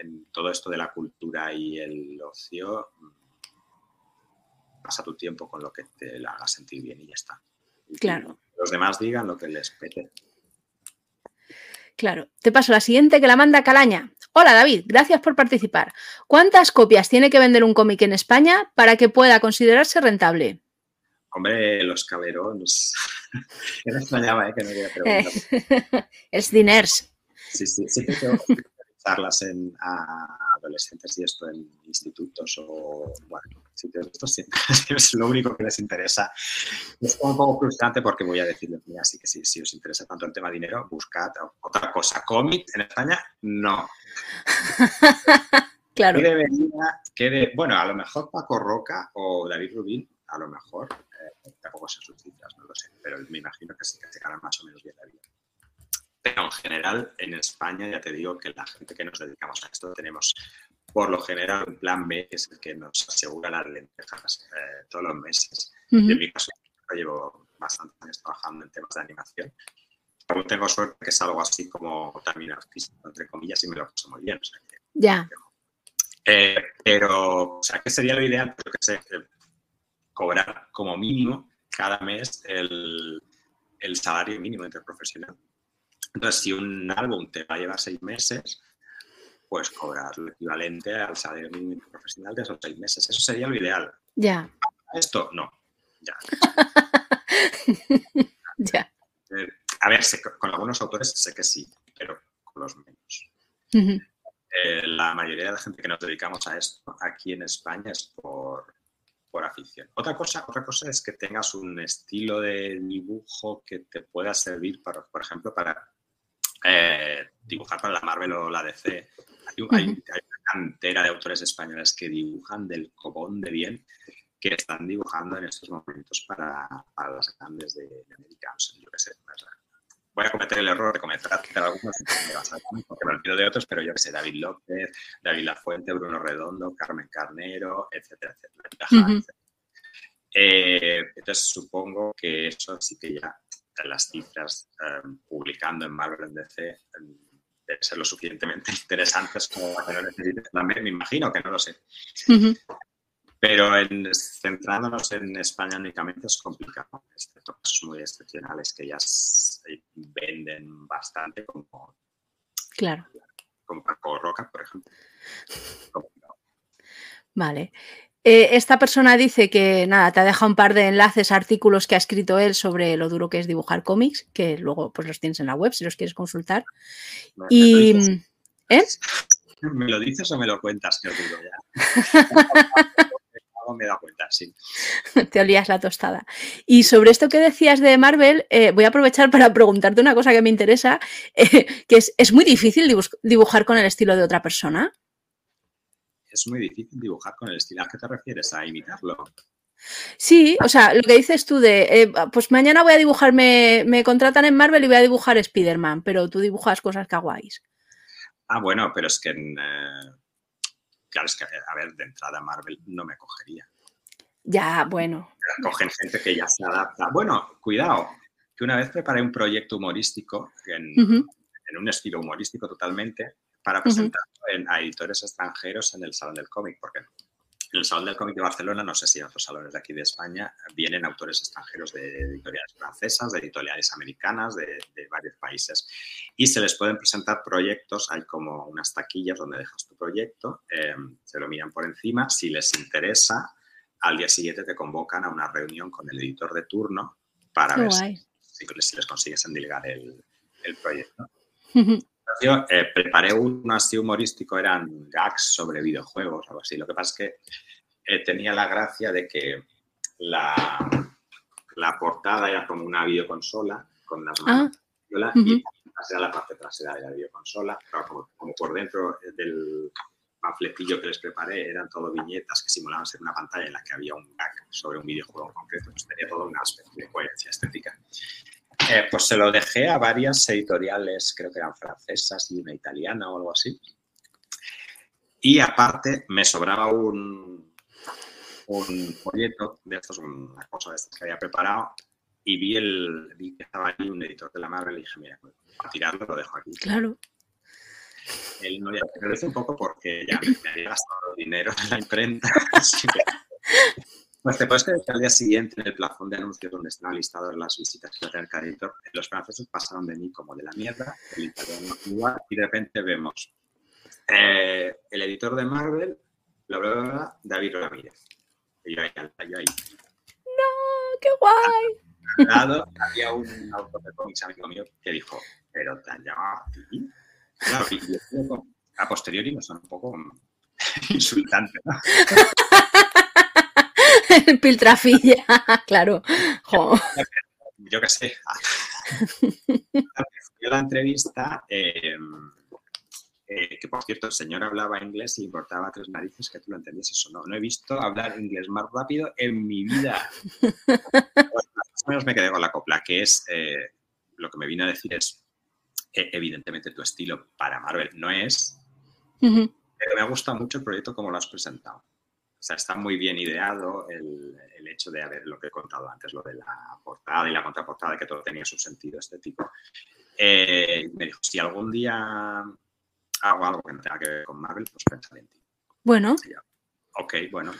en todo esto de la cultura y el ocio, pasa tu tiempo con lo que te haga sentir bien y ya está. Claro. Los demás digan lo que les pete. Claro. Te paso la siguiente que la manda Calaña. Hola David, gracias por participar. ¿Cuántas copias tiene que vender un cómic en España para que pueda considerarse rentable? Hombre, los caberones. me extrañaba ¿eh? que no había preguntado. es diners. Sí, sí, tengo charlas en, a adolescentes y esto en institutos o, bueno, sitios esto siempre es lo único que les interesa. Es un poco frustrante porque voy a decirles, mira, sí que sí, si os interesa tanto el tema dinero, buscad otra cosa. ¿Cómic en España? No. claro. Que bueno, a lo mejor Paco Roca o David Rubín, a lo mejor, eh, tampoco sé sus cifras, no lo sé, pero me imagino que sí que se ganan más o menos bien la vida. Pero en general, en España, ya te digo que la gente que nos dedicamos a esto tenemos por lo general un plan B, que es el que nos asegura las lentejas eh, todos los meses. En mi caso, llevo bastante años trabajando en temas de animación. Aún tengo suerte que es algo así como también artístico, entre comillas, y me lo paso muy bien. ya. Eh, pero, o sea, ¿qué sería lo ideal? Que sé, cobrar como mínimo cada mes el, el salario mínimo interprofesional. Entonces, si un álbum te va a llevar seis meses, pues cobrar lo equivalente al salario mínimo profesional de esos seis meses. Eso sería lo ideal. Ya. Esto, no. Ya. ya. Eh, a ver, con algunos autores sé que sí, pero con los menos. Eh, la mayoría de la gente que nos dedicamos a esto aquí en España es por, por afición. Otra cosa, otra cosa es que tengas un estilo de dibujo que te pueda servir, para, por ejemplo, para eh, dibujar para la Marvel o la DC. Hay, una cantera de autores españoles que dibujan del cobón de bien que están dibujando en estos momentos para, las grandes de, de americanos. Yo qué sé, voy a cometer el error de comentar algunos, porque me olvido de otros, pero yo que sé, David López, David Lafuente, Bruno Redondo, Carmen Carnero, etcétera, etcétera. Eh, entonces supongo que eso sí que ya las cifras em, publicando en Marvel en DC em, deben ser lo suficientemente interesantes como para que no necesites también, me imagino que no lo sé. Pero en, centrándonos en España únicamente es complicado, excepto casos muy excepcionales que ya se venden bastante como, claro. como Paco Roca, por ejemplo. Vale. Eh, esta persona dice que nada, te ha dejado un par de enlaces, artículos que ha escrito él sobre lo duro que es dibujar cómics, que luego pues los tienes en la web si los quieres consultar. y. ¿Eh? ¿Me lo dices o me lo cuentas? Que ya. me da cuenta, sí. Te olías la tostada. Y sobre esto que decías de Marvel, eh, voy a aprovechar para preguntarte una cosa que me interesa, eh, que es, ¿es muy difícil dibujar con el estilo de otra persona? Es muy difícil dibujar con el estilo. ¿A qué te refieres? ¿A imitarlo? Sí, o sea, lo que dices tú de, eh, pues mañana voy a dibujar, me, contratan en Marvel y voy a dibujar Spider-Man, pero tú dibujas cosas kawaiis. Ah, bueno, pero es que, eh, claro, es que, a ver, de entrada Marvel no me cogería. Ya, bueno. Cogen gente que ya se adapta. Bueno, cuidado, que una vez preparé un proyecto humorístico en, en un estilo humorístico totalmente para presentar a editores extranjeros en el Salón del Cómic, porque en el Salón del Cómic de Barcelona, no sé si en otros salones de aquí de España, vienen autores extranjeros de editoriales francesas, de editoriales americanas, de, varios países. Y se les pueden presentar proyectos, hay como unas taquillas donde dejas tu proyecto, eh, se lo miran por encima, si les interesa, al día siguiente te convocan a una reunión con el editor de turno para ver si, les consigues endilgar el, el proyecto. Eh, preparé uno así humorístico, eran gags sobre videojuegos, algo así. Lo que pasa es que eh, tenía la gracia de que la, la, portada era como una videoconsola con las manos ah. y era la parte trasera de la videoconsola, pero como, por dentro del panfletillo que les preparé eran todo viñetas que simulaban ser una pantalla en la que había un gag sobre un videojuego en concreto, pues tenía todo un aspecto de coherencia estética. Eh, pues se lo dejé a varias editoriales, creo que eran francesas y una italiana o algo así. Y aparte me sobraba un, un folleto de estos, una cosa de estas que había preparado, y vi, el, vi que estaba ahí un editor de la Marvel y dije, mira, pues, a tirarlo lo dejo aquí. Claro. Él no lo hice un poco porque ya me había gastado dinero en la imprenta. Pues te puedes creer que al día siguiente en el plafón de anuncios donde están listadas las visitas que hace el editor, los franceses pasaron de mí como de la mierda, el italiano igual, y de repente vemos eh, el editor de Marvel, bla, bla, bla, David Ramírez. Y yo ahí, yo ahí. ¡No! ¡Qué guay! lado había un autor de cómics amigo mío que dijo, pero te han llamado a ti. Claro, y a posteriori me son un poco insultante, ¿no? Piltrafilla, claro. Yo qué sé. Yo la entrevista, eh, eh, que por cierto el señor hablaba inglés y importaba tres narices que tú lo entendieses o no. No he visto hablar inglés más rápido en mi vida. más o menos me quedé con la copla, que es eh, lo que me vino a decir es, evidentemente tu estilo para Marvel no es, pero me gusta mucho el proyecto como lo has presentado. O sea, está muy bien ideado el, el, hecho de haber lo que he contado antes, lo de la portada y la contraportada, que todo tenía su sentido estético. Eh, me dijo, si algún día hago algo que no tenga que ver con Marvel, pues pensaré en ti. Bueno. ok, bueno,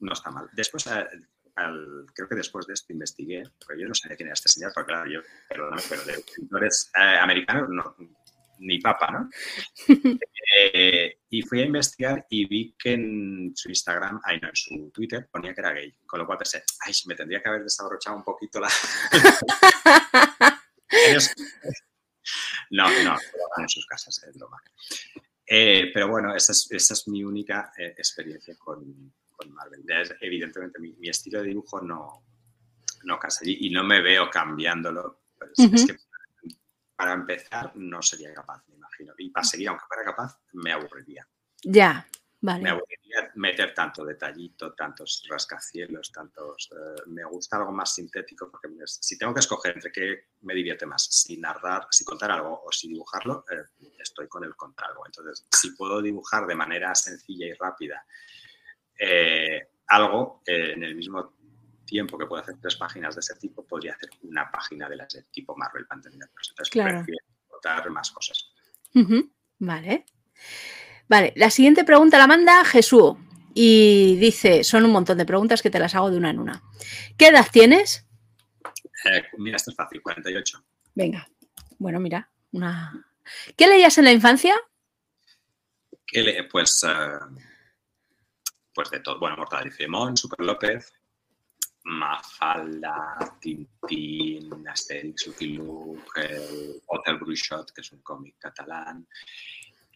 no, está mal. Después, eh, creo que después de esto investigué, porque yo no sabía quién era este señor, porque claro, yo, perdóname, pero de escritores eh, americanos no, ni papa, ¿no? Eh, y fui a investigar y vi que en su Instagram, ay no, en su Twitter ponía que era gay, con lo cual pensé, ay, me tendría que haber desabrochado un poquito la... no, no, en sus casas, es broma. Eh, pero bueno, esa es, esa es mi única eh, experiencia con, con, Marvel. Evidentemente, mi, mi, estilo de dibujo no, no casa allí y no me veo cambiándolo. Pues, uh -huh. Es que para empezar, no sería capaz, me imagino. Y para seguir, aunque fuera capaz, me aburriría. Ya, vale. Me aburriría meter tanto detallito, tantos rascacielos, tantos... Eh, me gusta algo más sintético, porque me, si tengo que escoger entre qué me divierte más, si narrar, si contar algo o si dibujarlo, eh, estoy con el contar algo. Entonces, si puedo dibujar de manera sencilla y rápida eh, algo en el mismo tiempo que puede hacer tres páginas de ese tipo, podría hacer una página de las de tipo Marvel para entenderlos. Entonces, claro. prefiero más cosas. Uh -huh. Vale. Vale, la siguiente pregunta la manda Jesús y dice, son un montón de preguntas que te las hago de una en una. ¿Qué edad tienes? Eh, mira, esto es fácil, 48. Venga, bueno, mira, una... ¿Qué leías en la infancia? ¿Qué le... Pues, uh, pues de todo. Bueno, Mortadelo y Filemón, Super López, Mafalda, Tintín, Asterix, Lucky Luke, el Hotel Bruixot, que es un cómic catalán.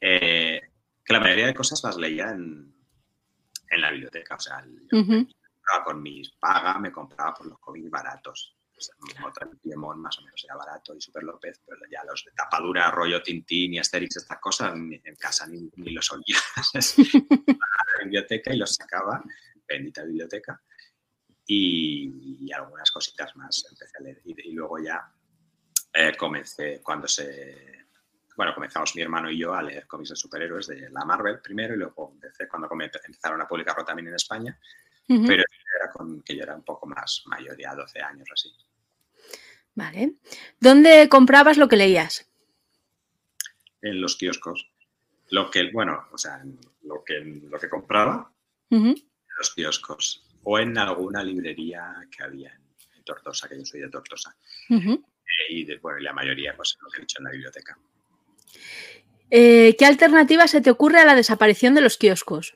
Eh, que la mayoría de cosas las leía en, en la biblioteca. O sea, yo uh -huh. me con mis paga, me compraba por los cómics baratos. O sea, Hotel Filemón más o menos era barato y Super López, pero ya los de tapadura, rollo Tintín y Asterix, estas cosas, en casa ni, ni los olía. a la biblioteca y los sacaba, bendita biblioteca y, y, algunas cositas más empecé a leer. Y, y luego ya eh, comencé, cuando se... Bueno, comenzamos mi hermano y yo a leer cómics de superhéroes de la Marvel primero y luego empecé cuando empezaron a publicarlo también en España, uh -huh. pero era con, que yo era un poco más mayor, ya 12 años o así. Vale. ¿Dónde comprabas lo que leías? En los kioscos. Lo que, bueno, o sea, lo que, lo que compraba uh -huh. en los kioscos o en alguna librería que había en Tortosa, que yo soy de Tortosa. Uh -huh. Y de, bueno, la mayoría, pues lo que he dicho en la biblioteca. Eh, ¿Qué alternativa se te ocurre a la desaparición de los kioscos?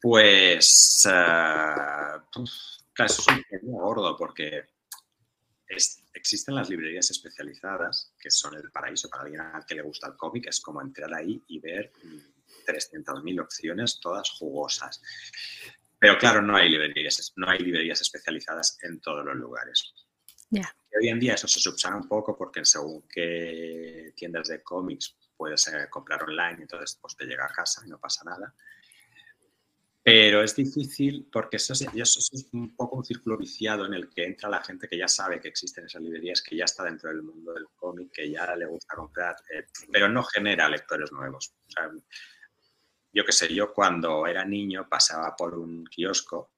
Pues, uh, claro, eso es un tema gordo porque es, existen las librerías especializadas, que son el paraíso para alguien al que le gusta el cómic, es como entrar ahí y ver 300.000 opciones, todas jugosas. Pero claro, no hay librerías, no hay librerías especializadas en todos los lugares. Yeah. Hoy en día eso se subsana un poco porque según qué tiendas de cómics puedes eh, comprar online, entonces pues te llega a casa y no pasa nada. Pero es difícil porque eso es, eso es, un poco un círculo viciado en el que entra la gente que ya sabe que existen esas librerías, que ya está dentro del mundo del cómic, que ya le gusta comprar, eh, pero no genera lectores nuevos. O sea, yo qué sé, yo cuando era niño pasaba por un kiosco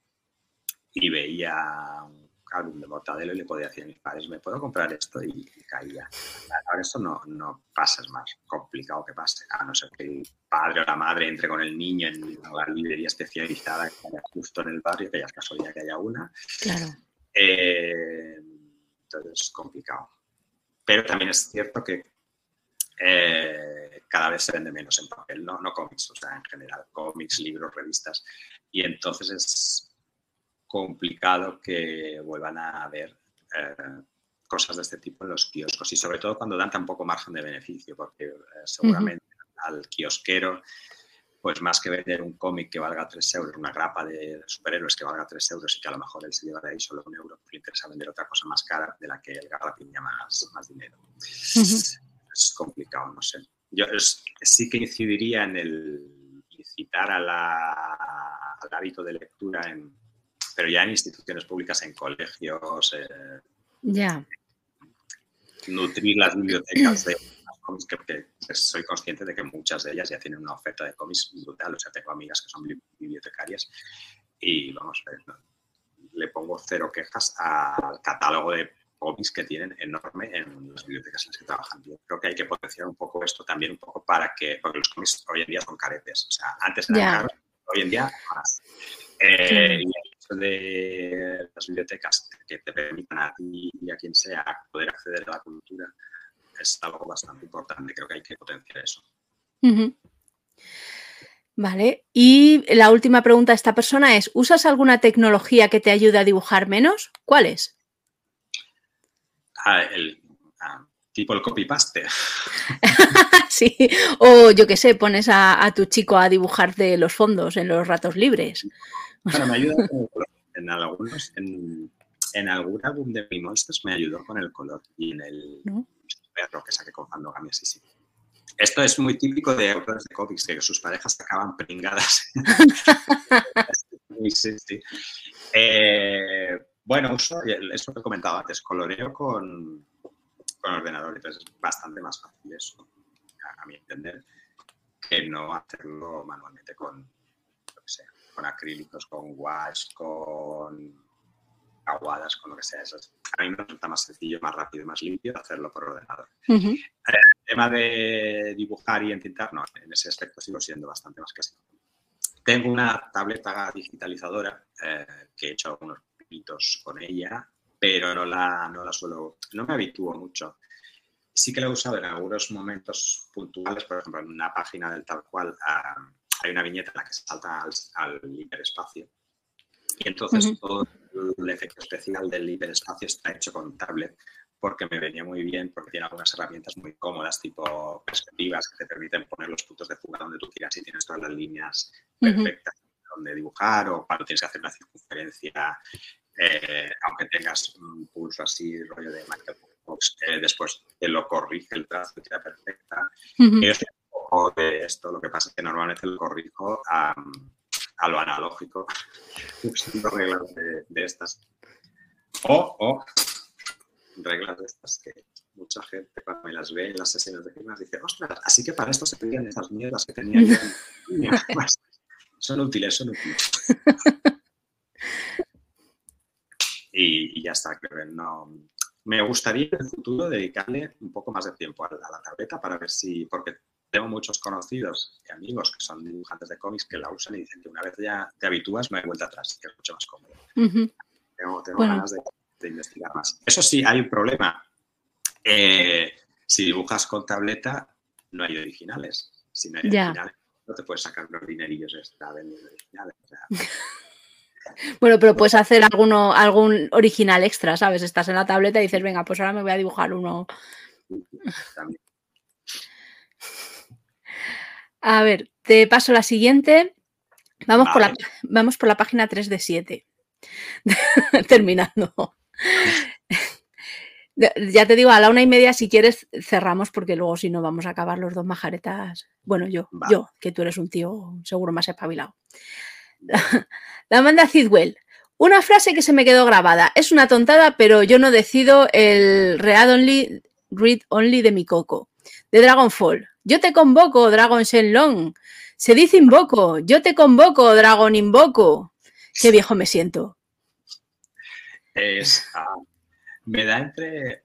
y veía un álbum de Mortadelo y le podía decir a mis padres, ¿me puedo comprar esto? Y, caía. Ahora esto no, no pasa, es más complicado que pase, a no ser que el padre o la madre entre con el niño en la librería especializada que haya justo en el barrio, que ya es casualidad que haya una. Claro. Eh, entonces es complicado. Pero también es cierto que eh, cada vez se vende menos en papel, no, no cómics, o sea, en general, cómics, libros, revistas. Y entonces es complicado que vuelvan a ver eh, cosas de este tipo en los kioscos y sobre todo cuando dan tan poco margen de beneficio, porque eh, seguramente al kiosquero, pues más que vender un cómic que valga 3 euros, una grapa de superhéroes que valga 3 euros y que a lo mejor él se lleva de ahí solo un euro, le interesa vender otra cosa más cara de la que el garrapín más, más dinero. Es complicado, no sé. Yo sí que incidiría en el incitar al hábito de lectura en, pero ya en instituciones públicas, en colegios. Eh, ya. Nutrir las bibliotecas de cómics, que, soy consciente de que muchas de ellas ya tienen una oferta de cómics brutal. O sea, tengo amigas que son bibliotecarias y vamos, eh, le pongo cero quejas al catálogo de cómics que tienen enorme en las bibliotecas en las que trabajan. Yo creo que hay que potenciar un poco esto también, un poco para que, porque los cómics hoy en día son caretes. O sea, antes eran caros, hoy en día más. Eh, de las bibliotecas que te permitan a ti y a quien sea poder acceder a la cultura es algo bastante importante. Creo que hay que potenciar eso. Vale. Y la última pregunta de esta persona es, ¿usas alguna tecnología que te ayude a dibujar menos? ¿Cuál es? El, tipo el copy-paste. sí, o yo qué sé, pones a, a, tu chico a dibujar de los fondos en los ratos libres. Bueno, me ayuda con el color. En algunos, en, en algún álbum de mi Monsters me ayudó con el color y en el perro que saqué con Fandogami, sí, sí. Esto es muy típico de autores de cómics, que sus parejas acaban pringadas. sí, sí. Eh, bueno, uso, eso que he comentado antes, coloreo con, con ordenador, entonces es bastante más fácil eso, a, a mi entender, que no hacerlo manualmente con, con acrílicos, con wash, con aguadas, con lo que sea. Eso a mí me resulta más sencillo, más rápido y más limpio hacerlo por ordenador. El tema de dibujar y entintar, no, en ese aspecto sigo siendo bastante más clásico. Tengo una tableta digitalizadora eh, que he hecho algunos con ella, pero no la, no la suelo, no me habitúo mucho. Sí que la he usado en algunos momentos puntuales, por ejemplo, en una página del tal cual, hay una viñeta en la que salta al, al hiperespacio. Y entonces todo el efecto especial del hiperespacio está hecho con tablet porque me venía muy bien, porque tiene algunas herramientas muy cómodas, tipo perspectivas que te permiten poner los puntos de fuga donde tú quieras y tienes todas las líneas perfectas donde dibujar o cuando tienes que hacer una circunferencia, eh, aunque tengas un pulso así, rollo de Michael Fox, eh, después te lo corrige el trazo y queda perfecta de esto. Lo que pasa es que normalmente lo corrijo a, lo analógico, usando reglas de, estas. O, reglas de estas que mucha gente cuando me las ve en las sesiones de firmas dice, ostras, así que para esto se pedían esas mierdas que tenía yo. son útiles, son útiles. y, ya está, creo que no. Me gustaría en el futuro dedicarle un poco más de tiempo a la, a la tableta para ver si, porque tengo muchos conocidos y amigos que son dibujantes de cómics que la usan y dicen que una vez ya te habitúas no hay vuelta atrás, que es mucho más cómodo. Tengo, ganas de, investigar más. Eso sí, hay un problema. Eh, si dibujas con tableta, no hay originales. Si no hay originales, no te puedes sacar unos dinerillos de originales. Bueno, pero puedes hacer alguno, algún original extra, ¿sabes? Estás en la tableta y dices, venga, pues ahora me voy a dibujar uno. A ver, te paso la siguiente. Vamos, por, la, vamos por la página 3 de 7. Terminando. ya te digo, a la una y media, si quieres, cerramos, porque luego si no vamos a acabar los dos majaretas. Bueno, yo, yo, que tú eres un tío seguro más espabilado. la manda Cidwell. Una frase que se me quedó grabada. Es una tontada, pero yo no decido el read only, read only de mi coco. De Dragonfall. Yo te convoco, Dragon Shenlong. Se dice invoco, yo te convoco, dragón invoco. Qué viejo me siento. Es, ah, me da entre,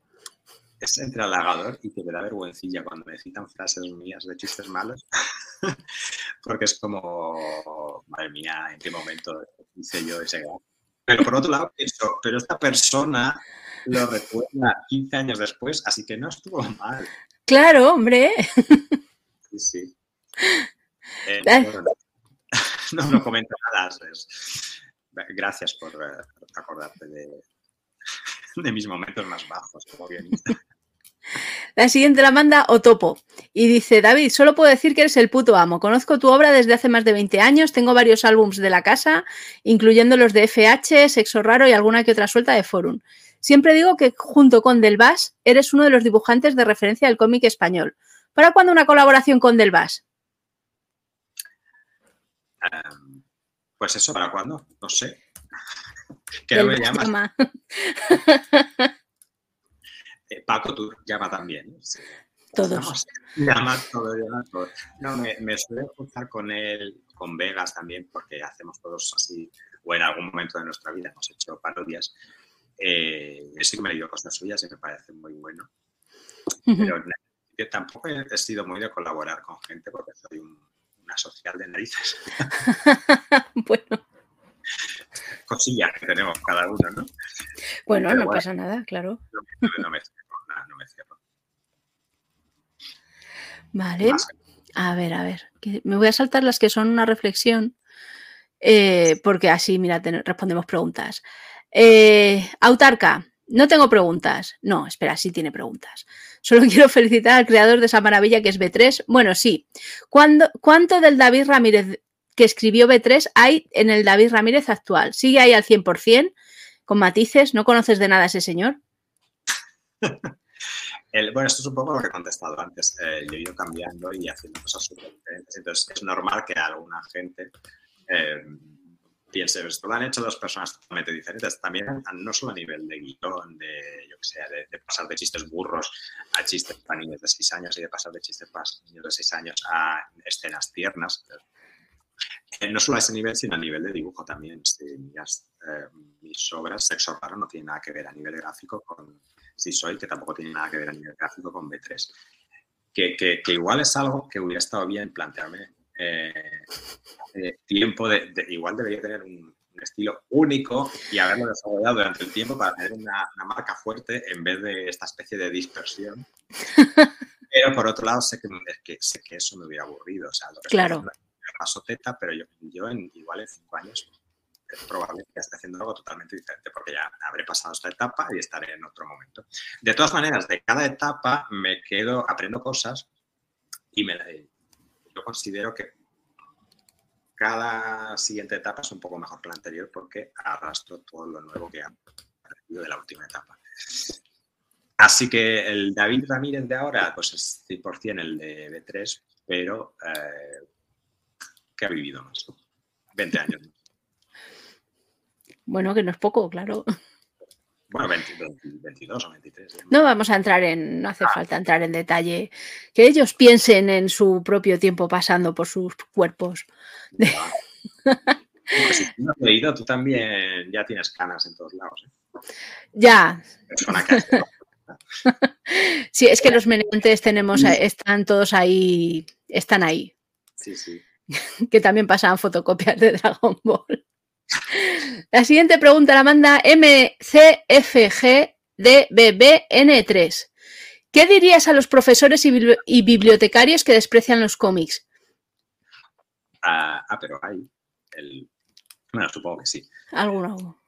es entre halagador y que me da vergüencilla cuando me citan frases mías de chistes malos, porque es como, madre mía, ¿en qué momento hice yo ese gato? Pero por otro lado, pienso, pero esta persona lo recuerda 15 años después, así que no estuvo mal. Claro, hombre. Sí, sí. Eh, bueno, no, no, comento nada. es- gracias por eh, acordarte de, de mis momentos más bajos como guionista. La siguiente la manda Otopo y dice, David, solo puedo decir que eres el puto amo. Conozco tu obra desde hace más de 20 años, tengo varios álbums de la casa, incluyendo los de FH, Sexo Raro y alguna que otra suelta de Forum. Siempre digo que junto con Del Vaz eres uno de los dibujantes de referencia del cómic español. ¿Para cuándo una colaboración con Del Vaz? Em, pues eso, ¿para cuándo? No sé. ¿Qué no me llamas? Eh, Paco, tú llama también. Todos. Llama todo, llama todo. No, me, me suele juntar con él, con Vegas también, porque hacemos todos así, o en algún momento de nuestra vida hemos hecho parodias. Eh, sí que me leído cosas suyas y me parece muy bueno. Pero yo tampoco he, he sido muy de colaborar con gente porque soy un- una social de narices. bueno, Cosillas que tenemos cada uno, ¿no? bueno, Pero no bueno. pasa nada, claro. No, me- no me cierro, nada, no me cierro. Vale. A ver, a ver. Me voy a saltar las que son una reflexión, eh, porque así, mira, te- respondemos preguntas. Eh, Autarca, no tengo preguntas. No, espera, sí tiene preguntas. Solo quiero felicitar al creador de esa maravilla que es B3. Bueno, sí. ¿Cuándo- ¿Cuánto del David Ramírez que escribió B3 hay en el David Ramírez actual? ¿Sigue ahí al 100%? Con matices, ¿no conoces de nada a ese señor? Bueno, esto es un poco lo que he contestado antes. Eh, yo he ido cambiando y haciendo cosas súper diferentes. Entonces, es normal que alguna gente eh, piense, esto lo han hecho dos personas totalmente diferentes. También, no solo a nivel de guion, de, yo que sé, de, de pasar de chistes burros a chistes para niños de 6 años y de pasar de chistes para niños de 6 años a escenas tiernas. Eh, no solo a ese nivel, sino a nivel de dibujo también. Si miras, eh, mis obras, Sexo Raro no tiene nada que ver a nivel gráfico con Si Soy, que tampoco tiene nada que ver a nivel gráfico con B3. Que, que- que igual es algo que hubiera estado bien plantearme eh, hace tiempo, de, de- igual debería tener un, un estilo único y haberlo desarrollado durante el tiempo para tener una, una marca fuerte en vez de esta especie de dispersión. Pero por otro lado, sé que, que, sé que eso me hubiera aburrido. O sea, lo que Claro. Paso teta, pero yo, yo en, igual en cinco años es probable que esté haciendo algo totalmente diferente porque ya habré pasado esta etapa y estaré en otro momento. De todas maneras, de cada etapa me quedo, aprendo cosas y me, yo considero que cada siguiente etapa es un poco mejor que la anterior porque arrastro todo lo nuevo que he aprendido de la última etapa. Así que el David Ramírez de ahora, pues es 100% el de B3, pero eh, que ha vivido más. 20 años. Bueno, que no es poco, claro. Bueno, 20, 20, 22 o 23. ¿eh? No vamos a entrar en, no hace falta entrar en detalle. Que ellos piensen en su propio tiempo pasando por sus cuerpos. Si tú no has leído, tú también ya tienes canas en todos lados. ¿eh? Ya, sí, es que los meneantes tenemos, están todos ahí, están ahí, Sí, sí. que también pasaban fotocopias de Dragon Ball. La siguiente pregunta la manda MCFGDBBN3. ¿Qué dirías a los profesores y, bibli- y bibliotecarios que desprecian los cómics? Ah, ah, pero hay. El, bueno, supongo que sí. Alguno.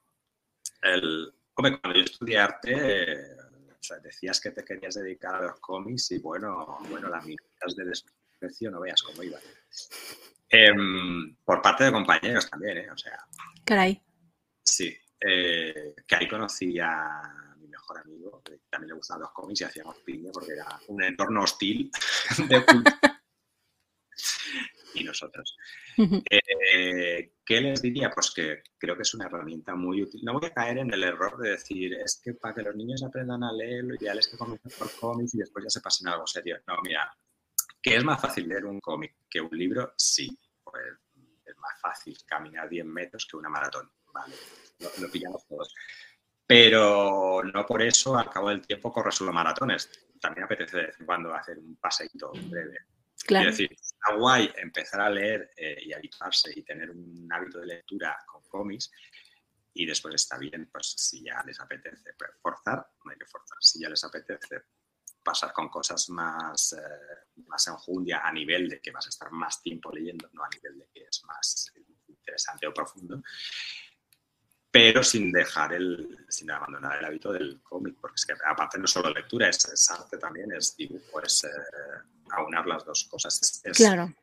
El, hombre, cuando yo estudié arte, eh, o sea, decías que te querías dedicar a los cómics y bueno, bueno, las miradas de no veas cómo iban. Em, por parte de compañeros también, ¿eh? O sea, Caray. sí. eh, que ahí conocí a mi mejor amigo, que también le gustaban los cómics y hacíamos piña porque era un entorno hostil de cultura. y nosotros. Eh, ¿Qué les diría? Pues que creo que es una herramienta muy útil. No voy a caer en el error de decir, es que para que los niños aprendan a leer, lo ideal es que comiencen por cómics y después ya se pasen a algo serio. No, mira, que es más fácil leer un cómic que un libro, sí. pues es más fácil caminar 10 metros que una maratón, ¿vale? Lo, pillamos todos. Pero no por eso al cabo del tiempo corro solo maratones. También apetece de vez en cuando hacer un paseito breve. Claro. Es decir, está guay empezar a leer eh, y habituarse y tener un hábito de lectura con cómics, y después está bien, pues si ya les apetece pues, forzar, no hay que forzar, si ya les apetece pasar con cosas más, eh, más enjundia a nivel de que vas a estar más tiempo leyendo, no a nivel de que es más interesante o profundo, pero sin dejar el, sin abandonar el hábito del cómic, porque es que aparte no solo lectura, es, arte también, es dibujo, es eh, aunar las dos cosas. claro.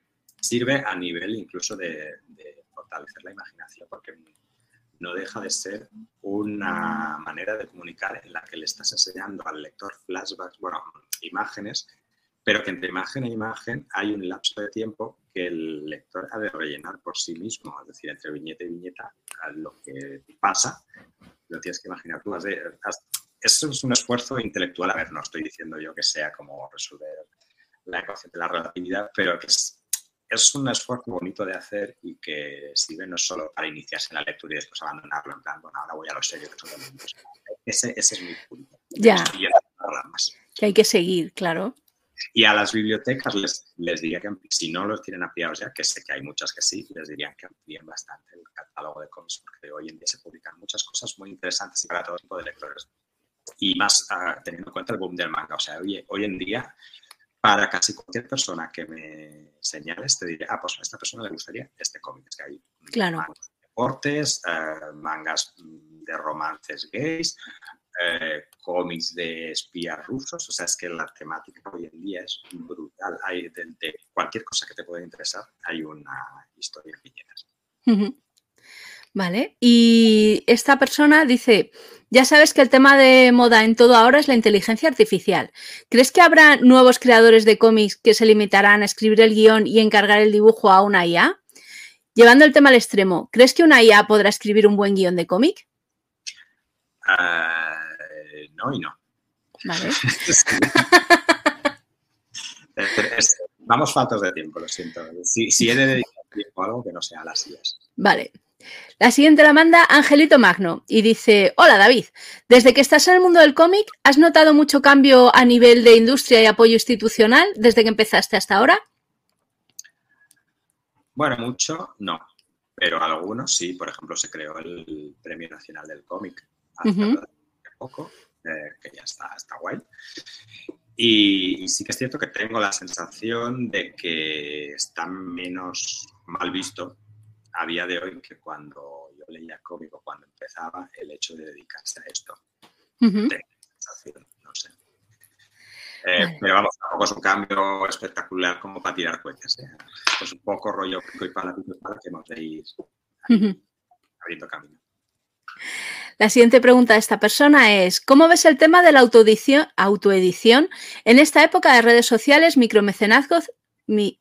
Sirve a nivel incluso de, de fortalecer la imaginación, porque no deja de ser una manera de comunicar en la que le estás enseñando al lector flashbacks, bueno, imágenes, pero que entre imagen e imagen hay un lapso de tiempo que el lector ha de rellenar por sí mismo, es decir, entre viñeta y viñeta, lo que pasa, lo tienes que imaginar tú. eso es un esfuerzo intelectual, a ver, no estoy diciendo yo que sea como resolver la ecuación de la relatividad, pero que es es un esfuerzo bonito de hacer y que sirve no solo para iniciarse en la lectura y después abandonarlo en plan, bueno, ahora voy a lo serio que son Ese, ese es mi punto. Ya. Que hay que seguir, claro. Y a las bibliotecas les, les diría que si no los tienen ampliados ya, que sé que hay muchas que sí, les diría que amplíen bastante el catálogo de cómics, porque hoy en día se publican muchas cosas muy interesantes y para todo tipo de lectores. Y más ah, teniendo en cuenta el boom del manga. O sea, hoy, hoy en día para casi cualquier persona que me señales, te diré, ah, pues a esta persona le gustaría este cómic. que hay claro. mangas de deportes, eh, mangas de romances gays, eh, cómics de espías rusos. O sea, es que la temática hoy en día es brutal. Hay de, cualquier cosa que te pueda interesar, hay una historia en viñetas. Vale. Y esta persona dice, ya sabes que el tema de moda en todo ahora es la inteligencia artificial. ¿Crees que habrá nuevos creadores de cómics que se limitarán a escribir el guion y encargar el dibujo a una IA? Llevando el tema al extremo, ¿crees que una IA podrá escribir un buen guion de cómic? Uh, no y no. Vale. vamos faltos de tiempo, lo siento. Si, si he de dedicar tiempo a algo que no sea las IAs. Vale. La siguiente la manda Angelito Magno y dice, hola David, desde que estás en el mundo del cómic, ¿has notado mucho cambio a nivel de industria y apoyo institucional desde que empezaste hasta ahora? Bueno, mucho no, pero algunos sí. Por ejemplo, se creó el Premio Nacional del Cómic hace poco, eh, que ya está, está guay. Y, sí que es cierto que tengo la sensación de que está menos mal visto a día de hoy que cuando yo leía cómic o cuando empezaba el hecho de dedicarse a esto. no sé. Eh, pero vamos, tampoco es un cambio espectacular como para tirar cohetes. ¿eh? Es un poco rollo pico y pala, pico y pala que hemos de ir abriendo camino. La siguiente pregunta de esta persona es, ¿cómo ves el tema de la autoedición, autoedición en esta época de redes sociales, micromecenazgos, mi,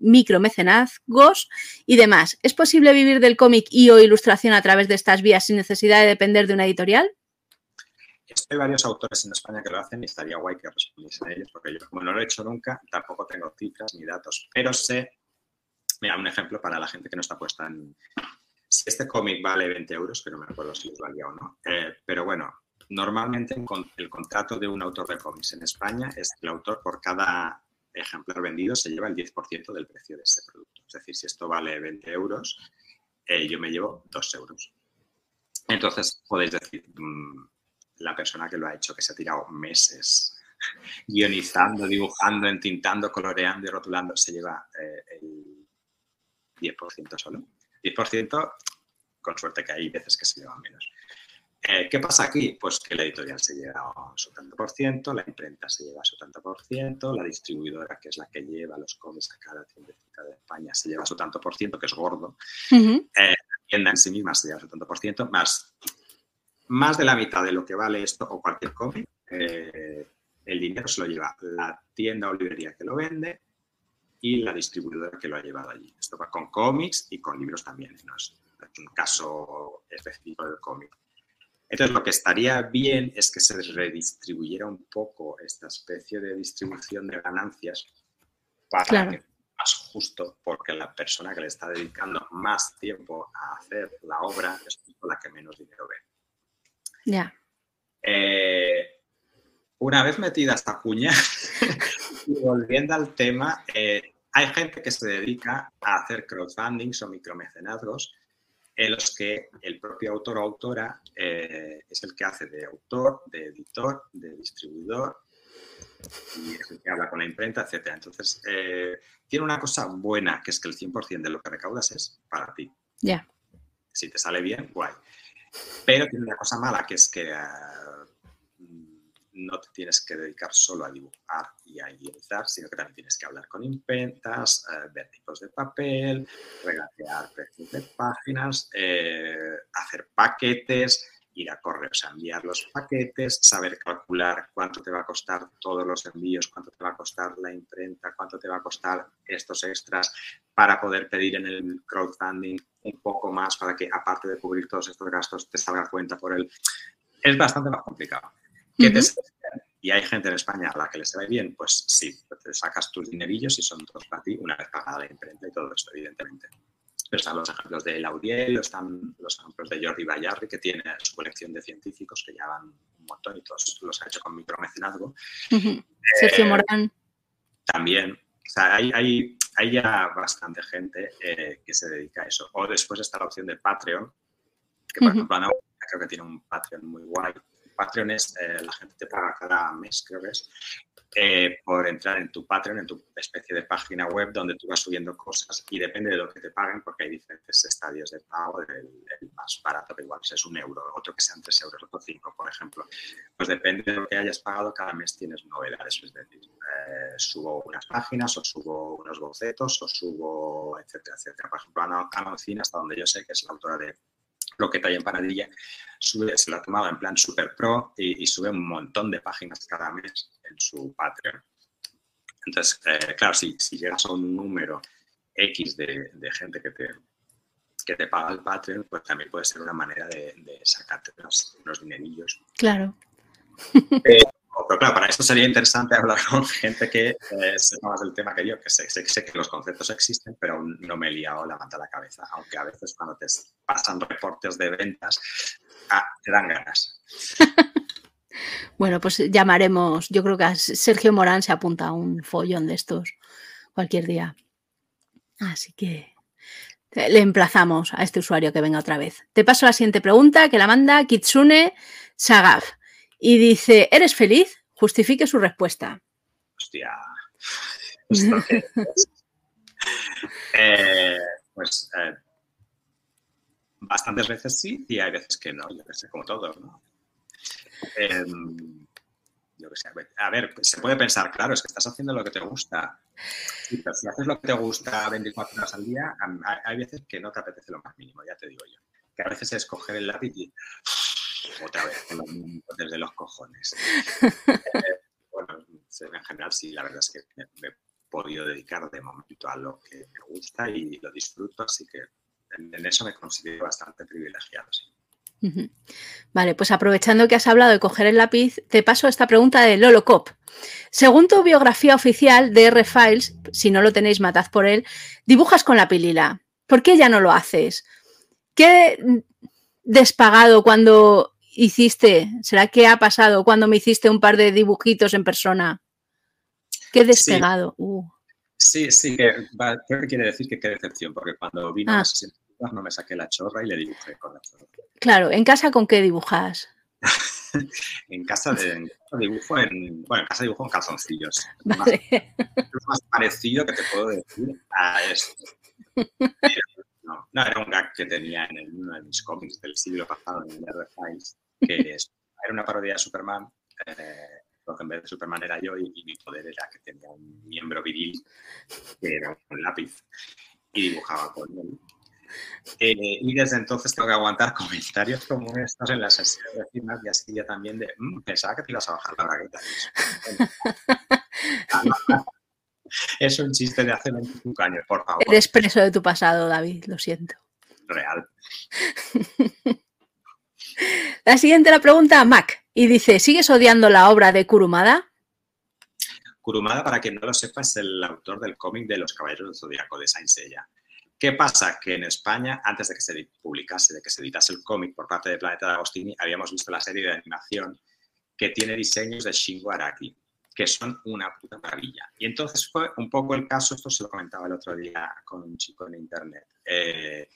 micromecenazgos y demás. ¿Es posible vivir del cómic y o ilustración a través de estas vías sin necesidad de depender de una editorial? Hay varios autores en España que lo hacen y estaría guay que respondiesen a ellos, porque yo como no lo he hecho nunca, tampoco tengo cifras ni datos, pero sé, mira, un ejemplo para la gente que no está puesta en... Si este cómic vale 20 euros, que no me acuerdo si les valía o no, eh, pero bueno, normalmente el contrato de un autor de cómics en España es el autor por cada ejemplar vendido se lleva el 10% del precio de ese producto. Es decir, si esto vale 20 euros, eh, yo me llevo 2 euros. Entonces, podéis decir, mm, la persona que lo ha hecho, que se ha tirado meses guionizando, dibujando, entintando, coloreando y rotulando, se lleva eh, el 10% solo. 10%, con suerte que hay veces que se llevan menos. Eh, ¿Qué pasa aquí? Pues que la editorial se lleva su tanto por ciento, la imprenta se lleva su tanto por ciento, la distribuidora, que es la que lleva los cómics a cada tiendecita de España, se lleva su tanto por ciento, que es gordo. Eh, la tienda en sí misma se lleva su tanto por ciento, más, más de la mitad de lo que vale esto o cualquier cómic, eh, el dinero se lo lleva la tienda o librería que lo vende y la distribuidora que lo ha llevado allí. Esto va con cómics y con libros también, no es un caso específico del cómic. Entonces, lo que estaría bien es que se redistribuyera un poco esta especie de distribución de ganancias para que más justo porque la persona que le está dedicando más tiempo a hacer la obra es la que menos dinero ve. Ya. Eh, una vez metida esta cuña, y volviendo al tema, eh, hay gente que se dedica a hacer crowdfundings o micromecenazgos en los que el propio autor o autora eh, es el que hace de autor, de editor, de distribuidor y es el que habla con la imprenta, etc. Entonces, eh, tiene una cosa buena, que es que el 100% de lo que recaudas es para ti. Ya. Si te sale bien, guay. Pero tiene una cosa mala, que es que no te tienes que dedicar solo a dibujar y a guionizar, sino que también tienes que hablar con imprentas, eh, ver tipos de papel, regatear precios de páginas, eh, hacer paquetes, ir a correos a enviar los paquetes, saber calcular cuánto te va a costar todos los envíos, cuánto te va a costar la imprenta, cuánto te va a costar estos extras para poder pedir en el crowdfunding un poco más para que aparte de cubrir todos estos gastos te salga cuenta por él. Es bastante más complicado y hay gente en España a la que le sale bien, pues sí, te sacas tus dinerillos y son todos para ti una vez pagada la imprenta y todo esto, evidentemente. Pero están los ejemplos de Lauriel, están los ejemplos de Jordi Bayarri, que tiene su colección de científicos que ya van un montón y todos los ha hecho con micromecenazgo. Sergio eh, Morán. También. O sea, hay, hay, hay ya bastante gente eh, que se dedica a eso. O después está la opción de Patreon, que por ejemplo Ana creo que tiene un Patreon muy guay, Patreon es, eh, la gente te paga cada mes, creo que es, eh, por entrar en tu Patreon, en tu especie de página web donde tú vas subiendo cosas y depende de lo que te paguen, porque hay diferentes estadios de pago, el, más barato que igual es un euro, otro que sean tres euros, otro cinco, por ejemplo. Pues depende de lo que hayas pagado, cada mes tienes novedades, es decir, eh, subo unas páginas o subo unos bocetos o subo, etcétera, etcétera. Por ejemplo, Ana, Ana hasta donde yo sé que es la autora de lo que trae en Panadilla, sube, se lo ha tomado en plan super pro y, sube un montón de páginas cada mes en su Patreon. Entonces, eh, claro, si, si, llegas a un número X de, gente que te, que te paga el Patreon, pues también puede ser una manera de, sacarte unos, unos, dinerillos. Claro. Eh, pero claro, para esto sería interesante hablar con gente que eh, sepa más del tema que yo, que sé, que los conceptos existen, pero no me he liado la manta a la cabeza, aunque a veces cuando te pasan reportes de ventas, ah, te dan ganas. bueno, pues llamaremos, yo creo que Sergio Morán se apunta a un follón de estos cualquier día. Así que le emplazamos a este usuario que venga otra vez. Te paso la siguiente pregunta que la manda Kitsune Sagaf y dice, ¿eres feliz? Justifique su respuesta. Hostia. Eh, pues eh, bastantes veces sí y hay veces que no, yo que sé, como todo, ¿no? Em, yo que sé, a ver, se puede pensar, claro, es que estás haciendo lo que te gusta. pero si haces lo que te gusta 24 horas al día, hay veces que no te apetece lo más mínimo, ya te digo yo. Que a veces es coger el lápiz y otra vez desde los cojones. Eh, bueno, en general sí, la verdad es que me, he podido dedicar de momento a lo que me gusta y lo disfruto, así que en, eso me considero bastante privilegiado. Vale, pues aprovechando que has hablado de coger el lápiz, te paso esta pregunta de Lolo Cop. Según tu biografía oficial de R-Files, si no lo tenéis, matad por él, dibujas con la pilila. ¿Por qué ya no lo haces? ¿Qué despagado cuando hiciste? ¿Será que ha pasado cuando me hiciste un par de dibujitos en persona? Qué despegado. Sí, uh. sí, sí que, creo que quiere decir que qué decepción, porque cuando vino ah. no me saqué la chorra y le dibujé con la chorra. Claro, ¿en casa con qué dibujas? en, casa de, dibujo en, bueno, en casa dibujo en calzoncillos. Vale. Lo más parecido que te puedo decir a esto. No, no, era un gag que tenía en uno de mis cómics del siglo pasado, en el R Files, que era una parodia de Superman, eh, en vez de Superman era yo y, mi poder era que tenía un miembro viril que era un lápiz y dibujaba con él. Eh, y desde entonces tengo que aguantar comentarios como estos en las sesiones de firmas y así ya también de, mm, pensaba que te ibas a bajar la bragueta. es un chiste de hace 25 años, por favor. Eres preso de tu pasado, David, lo siento. Real. La siguiente la pregunta Mac y dice, ¿sigues odiando la obra de Kurumada? Kurumada, para quien no lo sepa, es el autor del cómic de Los Caballeros del Zodíaco de Saint Seiya. ¿Qué pasa? Que en España, antes de que se publicase, de que se editase el cómic por parte de Planeta de Agostini, habíamos visto la serie de animación que tiene diseños de Shingo Araki, que son una puta maravilla. Y entonces fue un poco el caso, esto se lo comentaba el otro día con un chico en internet. Eh,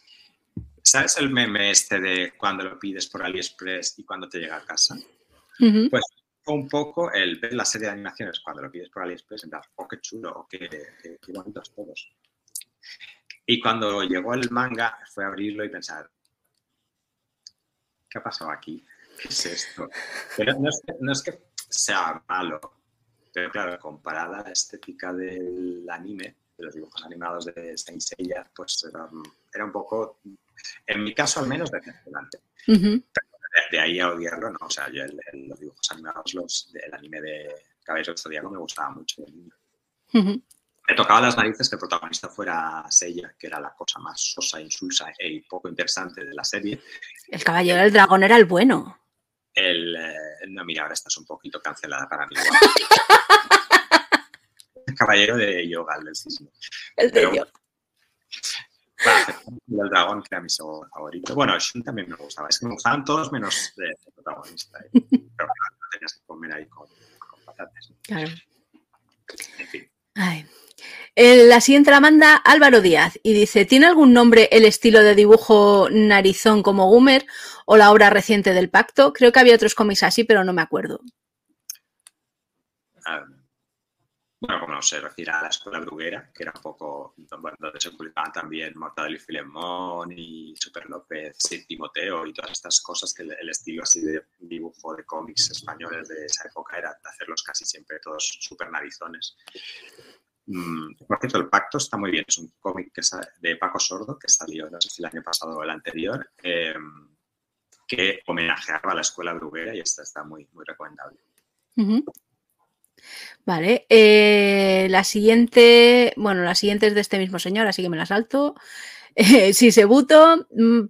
¿Sabes el meme este de cuando lo pides por AliExpress y cuando te llega a casa? Pues un poco el ver la serie de animaciones cuando lo pides por AliExpress, en plan, oh, qué chulo, qué, qué, qué bonitos todos. Y cuando llegó el manga, fue a abrirlo y pensar, ¿qué ha pasado aquí? ¿Qué es esto? Pero no es que, no es que sea malo, pero claro, comparada a la estética del anime, de los dibujos animados de Saint Seiya, pues era, era, un poco, en mi caso al menos, decepcionante. Uh -huh. de, de, ahí a odiarlo, no, o sea, yo el, el, los dibujos animados, los, el anime de Cabello del Zodíaco me gustaba mucho de. Uh -huh. Me tocaba las narices que el protagonista fuera Seiya, que era la cosa más sosa, insulsa e poco interesante de la serie. El caballero del dragón era el bueno. El, eh, no, mira, ahora estás un poquito cancelada para mí. el caballero de Yoga, del cisne. El de Yoga. El dragón, que era mi segundo favorito. Bueno, Shun también me gustaba. Es que me gustaban todos menos el protagonista. ¿eh? Pero claro, no tenías que comer ahí con, con patatas. Claro. En fin. Ay. La siguiente la manda Álvaro Díaz y dice, ¿tiene algún nombre el estilo de dibujo narizón como Gumer o la obra reciente del pacto? Creo que había otros cómics así, pero no me acuerdo. Um, bueno, como no se refiere a la escuela bruguera, que era un poco donde se publicaban también Mortadelo y Filemón y Super López y Timoteo y todas estas cosas que el, estilo así de dibujo de cómics españoles de esa época era hacerlos casi siempre todos súper narizones. Mm, por cierto, El Pacto está muy bien. Es un cómic de Paco Sordo que salió, no sé si el año pasado o el anterior, eh, que homenajeaba a la escuela bruguera y esta está muy, muy recomendable. Uh. Vale, eh, la siguiente, bueno, la siguiente es de este mismo señor, así que me la salto. Eh, si se buto, mm,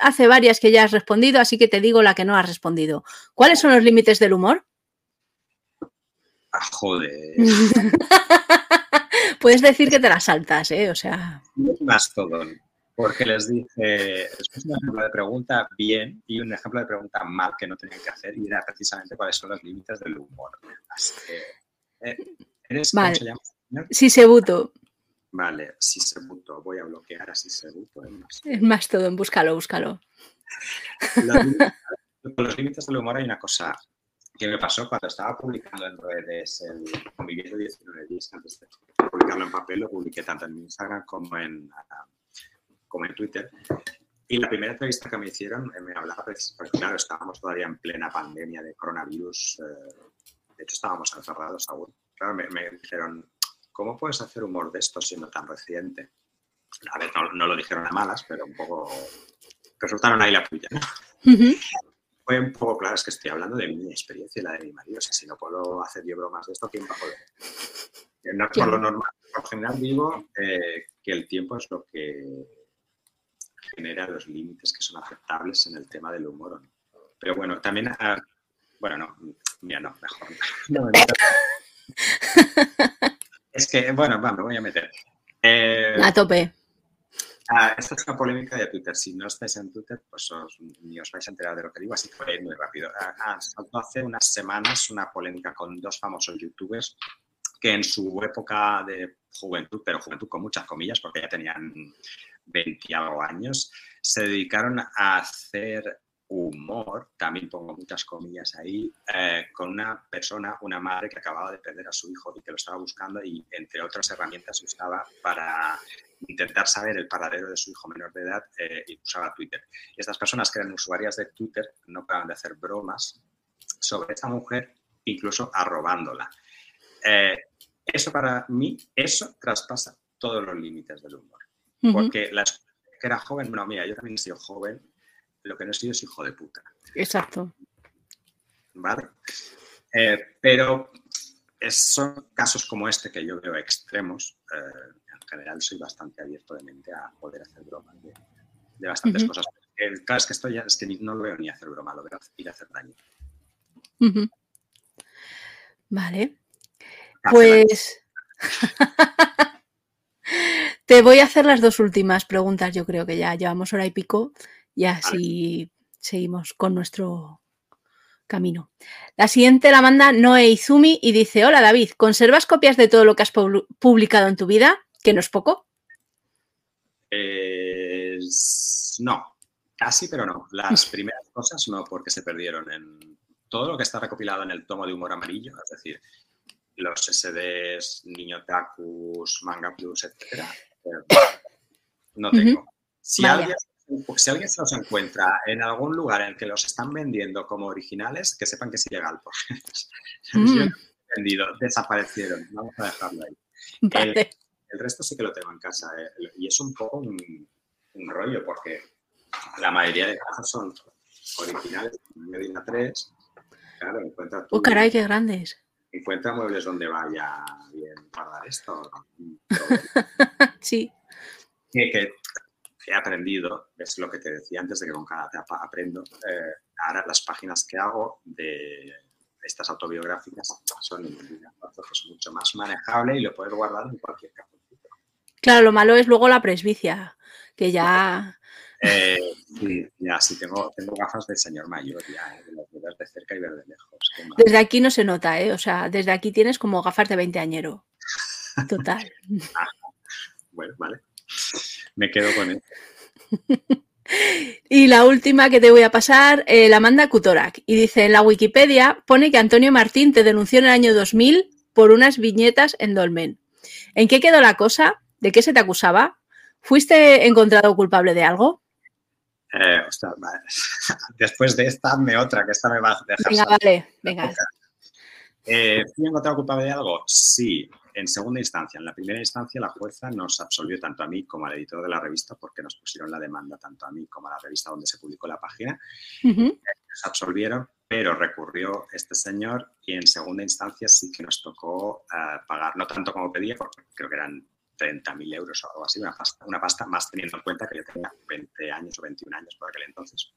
hace varias que ya has respondido, así que te digo la que no has respondido. ¿Cuáles son los límites del humor? Ah, joder. Puedes decir que te las saltas, ¿eh? O sea. Porque les dije, después un ejemplo de pregunta bien y un ejemplo de pregunta mal que no tenían que hacer y era precisamente cuáles son los límites del humor. Así que, eh, ¿eres, vale. ¿Cómo se llama? Si se buto. Vale, si se buto. Voy a bloquear a si se buto. Es más, es todo, búscalo, búscalo. Los, los límites del humor hay una cosa que me pasó cuando estaba publicando en redes el Conviviendo 19 días, antes de publicarlo en papel, lo publiqué tanto en Instagram como en, como en Twitter. Y la primera entrevista que me hicieron me hablaba, pues, claro, estábamos todavía en plena pandemia de coronavirus, eh, de hecho estábamos encerrados aún. Claro, me, me, dijeron, ¿cómo puedes hacer humor de esto siendo tan reciente? A ver, no, no lo dijeron a malas, pero un poco resultaron ahí la puya. ¿no? Uh -huh fue un poco claro, es que estoy hablando de mi experiencia y la de mi marido. O sea, si no puedo hacer yo bromas de esto, ¿quién va a poder? No, por lo normal, por lo general digo eh, que el tiempo es lo que genera los límites que son aceptables en el tema del humor. ¿no? Pero bueno, también, bueno, no, mira, no, mejor. No, es que, bueno, va, me voy a meter. Eh, a tope. Esta es una polémica de Twitter. Si no estáis en Twitter, pues os, ni os vais a enterar de lo que digo, así que voy a ir muy rápido. Saltó hace unas semanas una polémica con dos famosos youtubers que en su época de juventud, pero juventud con muchas comillas, porque ya tenían 20 algo años, se dedicaron a hacer humor, también pongo muchas comillas ahí, eh, con una persona, una madre que acababa de perder a su hijo y que lo estaba buscando y entre otras herramientas usaba para intentar saber el paradero de su hijo menor de edad eh, y usaba Twitter. Estas personas que eran usuarias de Twitter no paraban de hacer bromas sobre esta mujer, incluso arrobándola. Eh, eso para mí, eso traspasa todos los límites del humor. Uh -huh. Porque la que era joven, no, mira, yo también he sido joven, lo que no he sido es hijo de puta. Exacto. ¿Vale? Eh, pero es, son casos como este que yo veo extremos. Eh, en general soy bastante abierto de mente a poder hacer bromas de, de bastantes uh -huh. cosas. Eh, claro, es que esto ya es que ni, no lo veo ni hacer broma, lo veo ir a hacer daño. Uh -huh. Vale. Pues te voy a hacer las dos últimas preguntas. Yo creo que ya llevamos hora y pico y así seguimos con nuestro camino. La siguiente la manda Noe Izumi y dice: Hola David, ¿conservas copias de todo lo que has publicado en tu vida? Que no es poco. no, casi, pero no. Las primeras cosas no, porque se perdieron en todo lo que está recopilado en el tomo de humor amarillo, es decir, los SDs, Niño Tacus, Manga Plus, etc. Eh, no tengo. Si, alguien, si, alguien, se los encuentra en algún lugar en el que los están vendiendo como originales, que sepan que es ilegal, porque mm. vendido, desaparecieron. Vamos a dejarlo ahí. El, resto sí que lo tengo en casa eh, y es un poco un, rollo porque la mayoría de casos son originales, Medina 3. Claro, encuentra. ¡Oh, caray, qué grandes! Encuentra muebles donde vaya bien guardar esto. sí. Que, he aprendido, es lo que te decía antes de que con cada etapa aprendo. Eh, ahora las páginas que hago de estas autobiográficas son en es mucho más manejable y lo puedes guardar en cualquier caso. Claro, lo malo es luego la presbicia, que ya eh, sí, ya, sí, tengo, tengo gafas de señor mayor, ya, eh, de los ver de cerca y ver de lejos. Desde aquí no se nota, ¿eh? O sea, desde aquí tienes como gafas de 20 añero. Total. bueno, vale. Me quedo con él. Y la última que te voy a pasar, eh, la manda Kutorak. Y dice, en la Wikipedia pone que Antonio Martín te denunció en el año 2000 por unas viñetas en Dolmen. ¿En qué quedó la cosa? ¿De qué se te acusaba? ¿Fuiste encontrado culpable de algo? Eh, Después de esta, me otra, que esta me va a dejar. Venga, vale, venga. Eh, ¿Fui encontrado culpable de algo? Sí, en segunda instancia. En la primera instancia, la jueza nos absolvió tanto a mí como al editor de la revista, porque nos pusieron la demanda tanto a mí como a la revista donde se publicó la página. Nos absolvieron, pero recurrió este señor y en segunda instancia sí que nos tocó eh, pagar, no tanto como pedía, porque creo que eran 30.000 euros o algo así, una pasta, una pasta más teniendo en cuenta que yo tenía 20 años o 21 años por aquel entonces.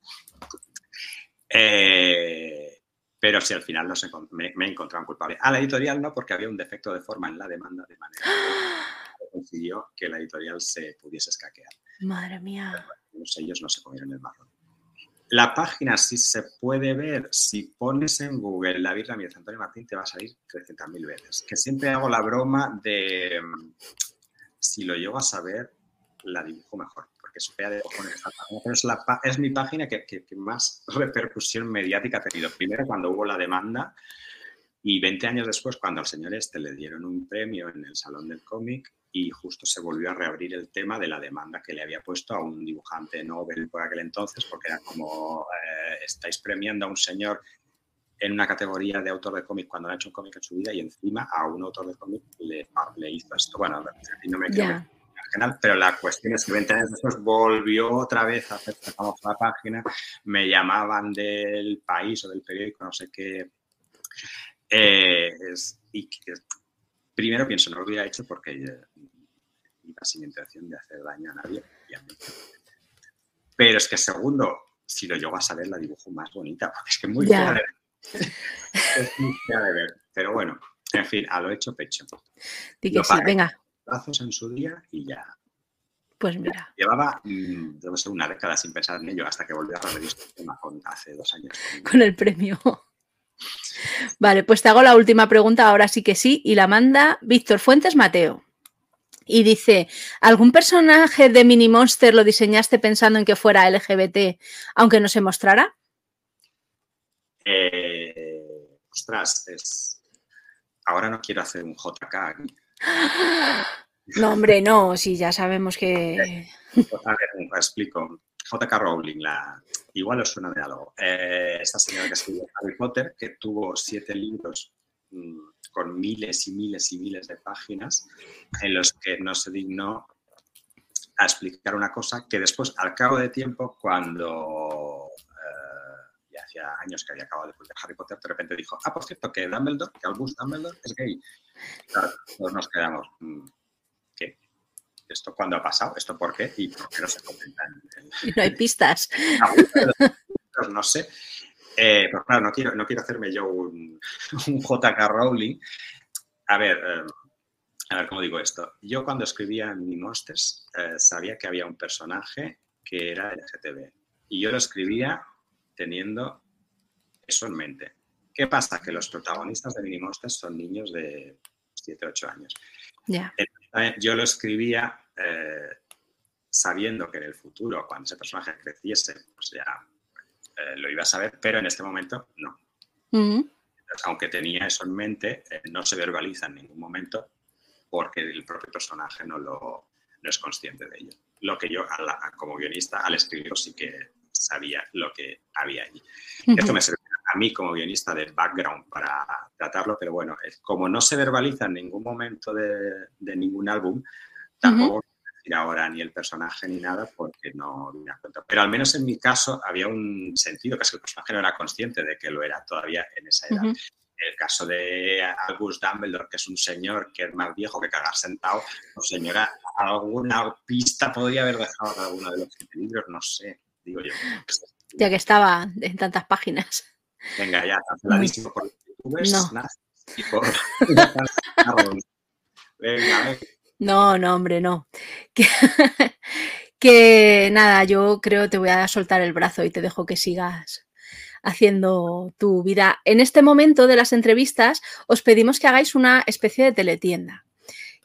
Eh, pero si al final no me, me encontraron culpable. A la editorial no, porque había un defecto de forma en la demanda, de manera que consiguió que la editorial se pudiese escaquear. Madre mía. ellos no se comieron el marrón. La página sí se puede ver, si pones en Google David Ramírez Antonio Martín, te va a salir 300.000 veces. Que siempre hago la broma de si lo llego a saber, la dibujo mejor, porque es fea de cojones Pero es, la, es mi página que, más repercusión mediática ha tenido. Primero cuando hubo la demanda y 20 años después cuando al señor este le dieron un premio en el Salón del Cómic y justo se volvió a reabrir el tema de la demanda que le había puesto a un dibujante Nobel por aquel entonces, porque era como eh, estáis premiando a un señor en una categoría de autor de cómic cuando ha hecho un cómic en su vida y encima a un autor de cómic le, le hizo esto. Bueno, no me quedo general, pero la cuestión es que 20 años después volvió otra vez a hacer la página, me llamaban del país o del periódico, no sé qué. Eh, y primero pienso, no lo hubiera hecho porque iba sin intención de hacer daño a nadie. Pero es que segundo, si lo llego a saber, la dibujo más bonita, porque es que muy de ver. Pero bueno, en fin, a lo hecho pecho. Que sí, venga. Brazos en su día y ya. Pues mira. Llevaba, mm, ser una década sin pensar en ello hasta que volví a tema con, hace dos años. Con el premio. Vale, pues te hago la última pregunta, ahora sí que sí, y la manda Víctor Fuentes Mateo. Y dice, ¿algún personaje de Mini Monster lo diseñaste pensando en que fuera LGBT, aunque no se mostrara? Eh, ostras, es... ahora no quiero hacer un JK aquí. No, hombre, no, si ya sabemos que... A ver, explico. JK Rowling, la... igual os suena de algo. Eh, esta señora que escribió Harry Potter, que tuvo siete libros mm, con miles y miles y miles de páginas en los que no se dignó a explicar una cosa que después, al cabo de tiempo, cuando hacía años que había acabado de publicar Harry Potter, de repente dijo, ah, por cierto, que Dumbledore, que Albus Dumbledore es gay. Claro, todos nos quedamos, mm, ¿qué? ¿Esto cuándo ha pasado? ¿Esto por qué? ¿Y por qué no se comenta? No hay pistas. no sé. Eh, pero claro, no quiero, no quiero hacerme yo un, un JK Rowling. a ver, eh, a ver cómo digo esto. Yo cuando escribía Mi Monsters eh, sabía que había un personaje que era LGTB y yo lo escribía teniendo eso en mente. ¿Qué pasa? Que los protagonistas de Mini Monsters son niños de 7, 8 años. Yo lo escribía sabiendo que en el futuro, cuando ese personaje creciese, pues ya lo iba a saber, pero en este momento no aunque tenía eso en mente, eh, no se verbaliza en ningún momento porque el propio personaje no, lo, no es consciente de ello. Lo que yo, como guionista, al escribirlo sí que sabía lo que había allí. Esto me sirve a mí como guionista de background para tratarlo, pero bueno, como no se verbaliza en ningún momento de, ningún álbum, tampoco decir ahora ni el personaje ni nada porque no me cuenta. Pero al menos en mi caso había un sentido, que el personaje no era consciente de que lo era todavía en esa edad. El caso de Albus Dumbledore, que es un señor que es más viejo que cagar sentado, pues señora, alguna pista podría haber dejado de alguno de los libros, no sé, digo yo. Ya que estaba en tantas páginas. Venga, ya, canceladísimo por youtubers, no. y por... Venga, venga. No, no, hombre, no. Que, nada, yo creo te voy a soltar el brazo y te dejo que sigas haciendo tu vida. En este momento de las entrevistas os pedimos que hagáis una especie de teletienda.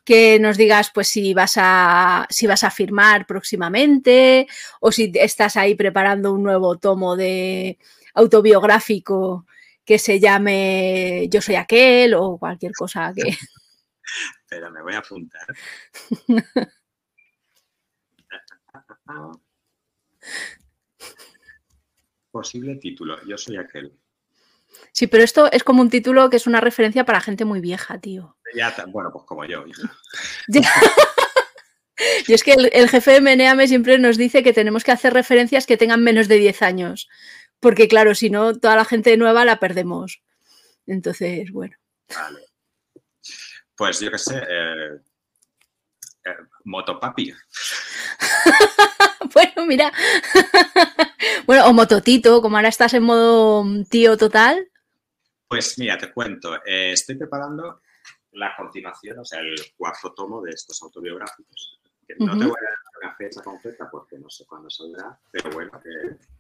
Que nos digas pues si vas a si vas a firmar próximamente o si estás ahí preparando un nuevo tomo de autobiográfico que se llame Yo soy aquel o cualquier cosa que Espera, me voy a apuntar. Posible título, yo soy aquel. Sí, pero esto es como un título que es una referencia para gente muy vieja, tío. bueno, pues como yo, hija. y es que el, jefe de Meneame siempre nos dice que tenemos que hacer referencias que tengan menos de 10 años. Porque, claro, si no, toda la gente nueva la perdemos. Entonces, bueno. Vale. Pues yo qué sé, eh, motopapi. bueno, mira. bueno, o mototito, como ahora estás en modo tío total. Pues mira, te cuento. Eh, estoy preparando la continuación, o sea, el cuarto tomo de estos autobiográficos. no te voy a dar una fecha concreta porque no sé cuándo saldrá, pero bueno,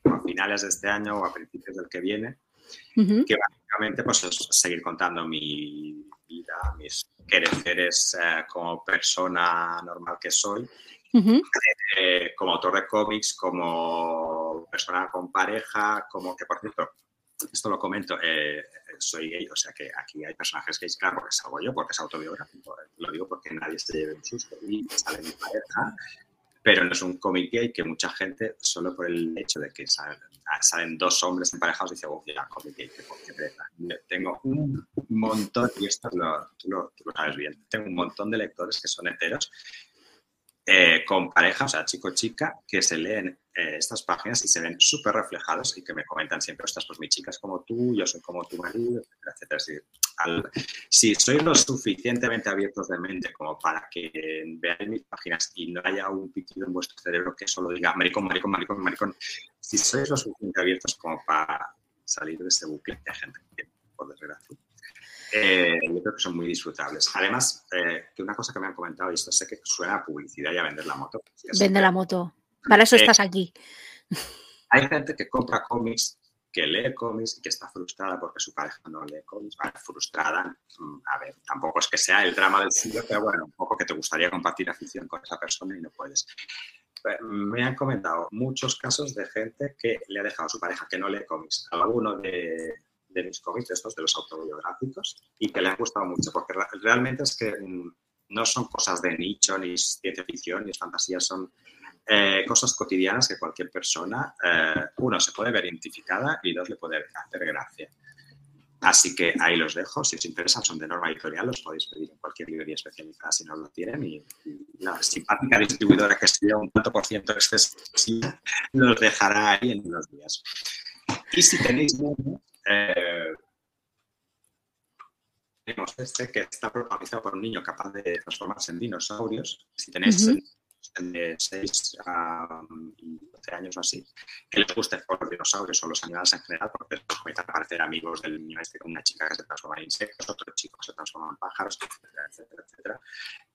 a finales de este año o a principios del que viene, que básicamente pues es seguir contando mi vida, mis quereceres eh, como persona normal que soy, eh, como autor de cómics, como persona con pareja, como que por cierto, esto lo comento, eh, soy gay, o sea que aquí hay personajes gays, claro, porque salgo yo, porque es autobiográfico, lo digo porque nadie se lleve un susto y sale mi pareja, pero no es un cómic gay que mucha gente, solo por el hecho de que salen, dos hombres emparejados, dice, oh, ya, cómic gay, qué Tengo un montón, y esto lo, tú, lo, sabes bien, tengo un montón de lectores que son heteros, eh, con pareja, o sea, chico-chica, que se leen eh, estas páginas y se ven súper reflejados y que me comentan siempre, ostras, pues mi chica es como tú, yo soy como tu marido, etcétera, etcétera. si sois lo suficientemente abiertos de mente como para que veáis mis páginas y no haya un pitido en vuestro cerebro que solo diga maricón, maricón, maricón, maricón, si sois lo suficientemente abiertos como para salir de ese bucle, hay gente que, por desgracia, eh, yo creo que son muy disfrutables. Además, eh, que una cosa que me han comentado, y esto sé que suena a publicidad y a vender la moto. Vende la moto. Para eso eh, estás aquí. Hay gente que compra cómics, que lee cómics y que está frustrada porque su pareja no lee cómics. Vale, frustrada, mm, a ver, tampoco es que sea el drama del siglo, pero bueno, un poco que te gustaría compartir afición con esa persona y no puedes. Eh, me han comentado muchos casos de gente que le ha dejado a su pareja que no lee cómics. Alguno de, de mis cómics, estos de los autobiográficos, y que le han gustado mucho, porque realmente es que mm, no son cosas de nicho, ni ciencia ficción, ni fantasía, son eh, cosas cotidianas que cualquier persona, eh, uno, se puede ver identificada y dos, le puede hacer gracia. Así que ahí los dejo. Si os interesa, son de norma editorial, los podéis pedir en cualquier librería especializada si no lo tienen. Y, la simpática distribuidora que estudia un tanto por ciento excesivo los dejará ahí en unos días. Y si tenéis eh, tenemos este que está protagonizado por un niño capaz de transformarse en dinosaurios. Si tenéis de 6 a 12 años o así, que les guste por los dinosaurios o los animales en general, porque comienzan a parecer amigos del niño este, una chica que se transforma en insectos, otro chico que se transforma en pájaros, etcétera, etcétera, etcétera.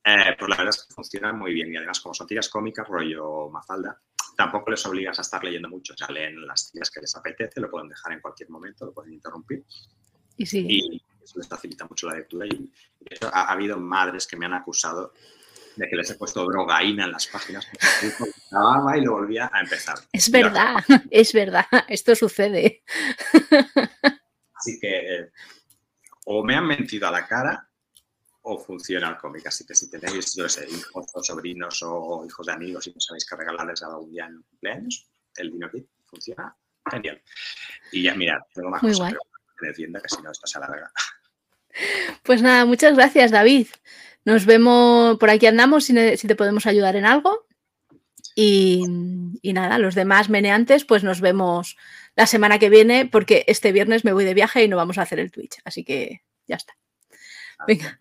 Eh, pues la verdad es que funcionan muy bien y además como son tiras cómicas, rollo Mafalda, tampoco les obligas a estar leyendo mucho, ya leen las tiras que les apetece, lo pueden dejar en cualquier momento, lo pueden interrumpir. Y sí. Y eso les facilita mucho la lectura y, hecho, ha, ha habido madres que me han acusado de que les he puesto drogaína en las páginas, acababa y lo volvía a empezar. Es verdad, es verdad, esto sucede. Así que eh, o me han mentido a la cara o funciona el cómic. Así que si tenéis, yo sé, hijos o sobrinos o hijos de amigos y no sabéis qué regalarles a algún día en un cumpleaños, el Dino Kit funciona genial. Y ya, mirad, tengo más Muy cosas que defienda que si no, esto se alarga. Pues nada, muchas gracias, David. Nos vemos, por aquí andamos si te podemos ayudar en algo. Y, y nada, los demás meneantes, pues nos vemos la semana que viene, porque este viernes me voy de viaje y no vamos a hacer el Twitch. Así que ya está. Venga,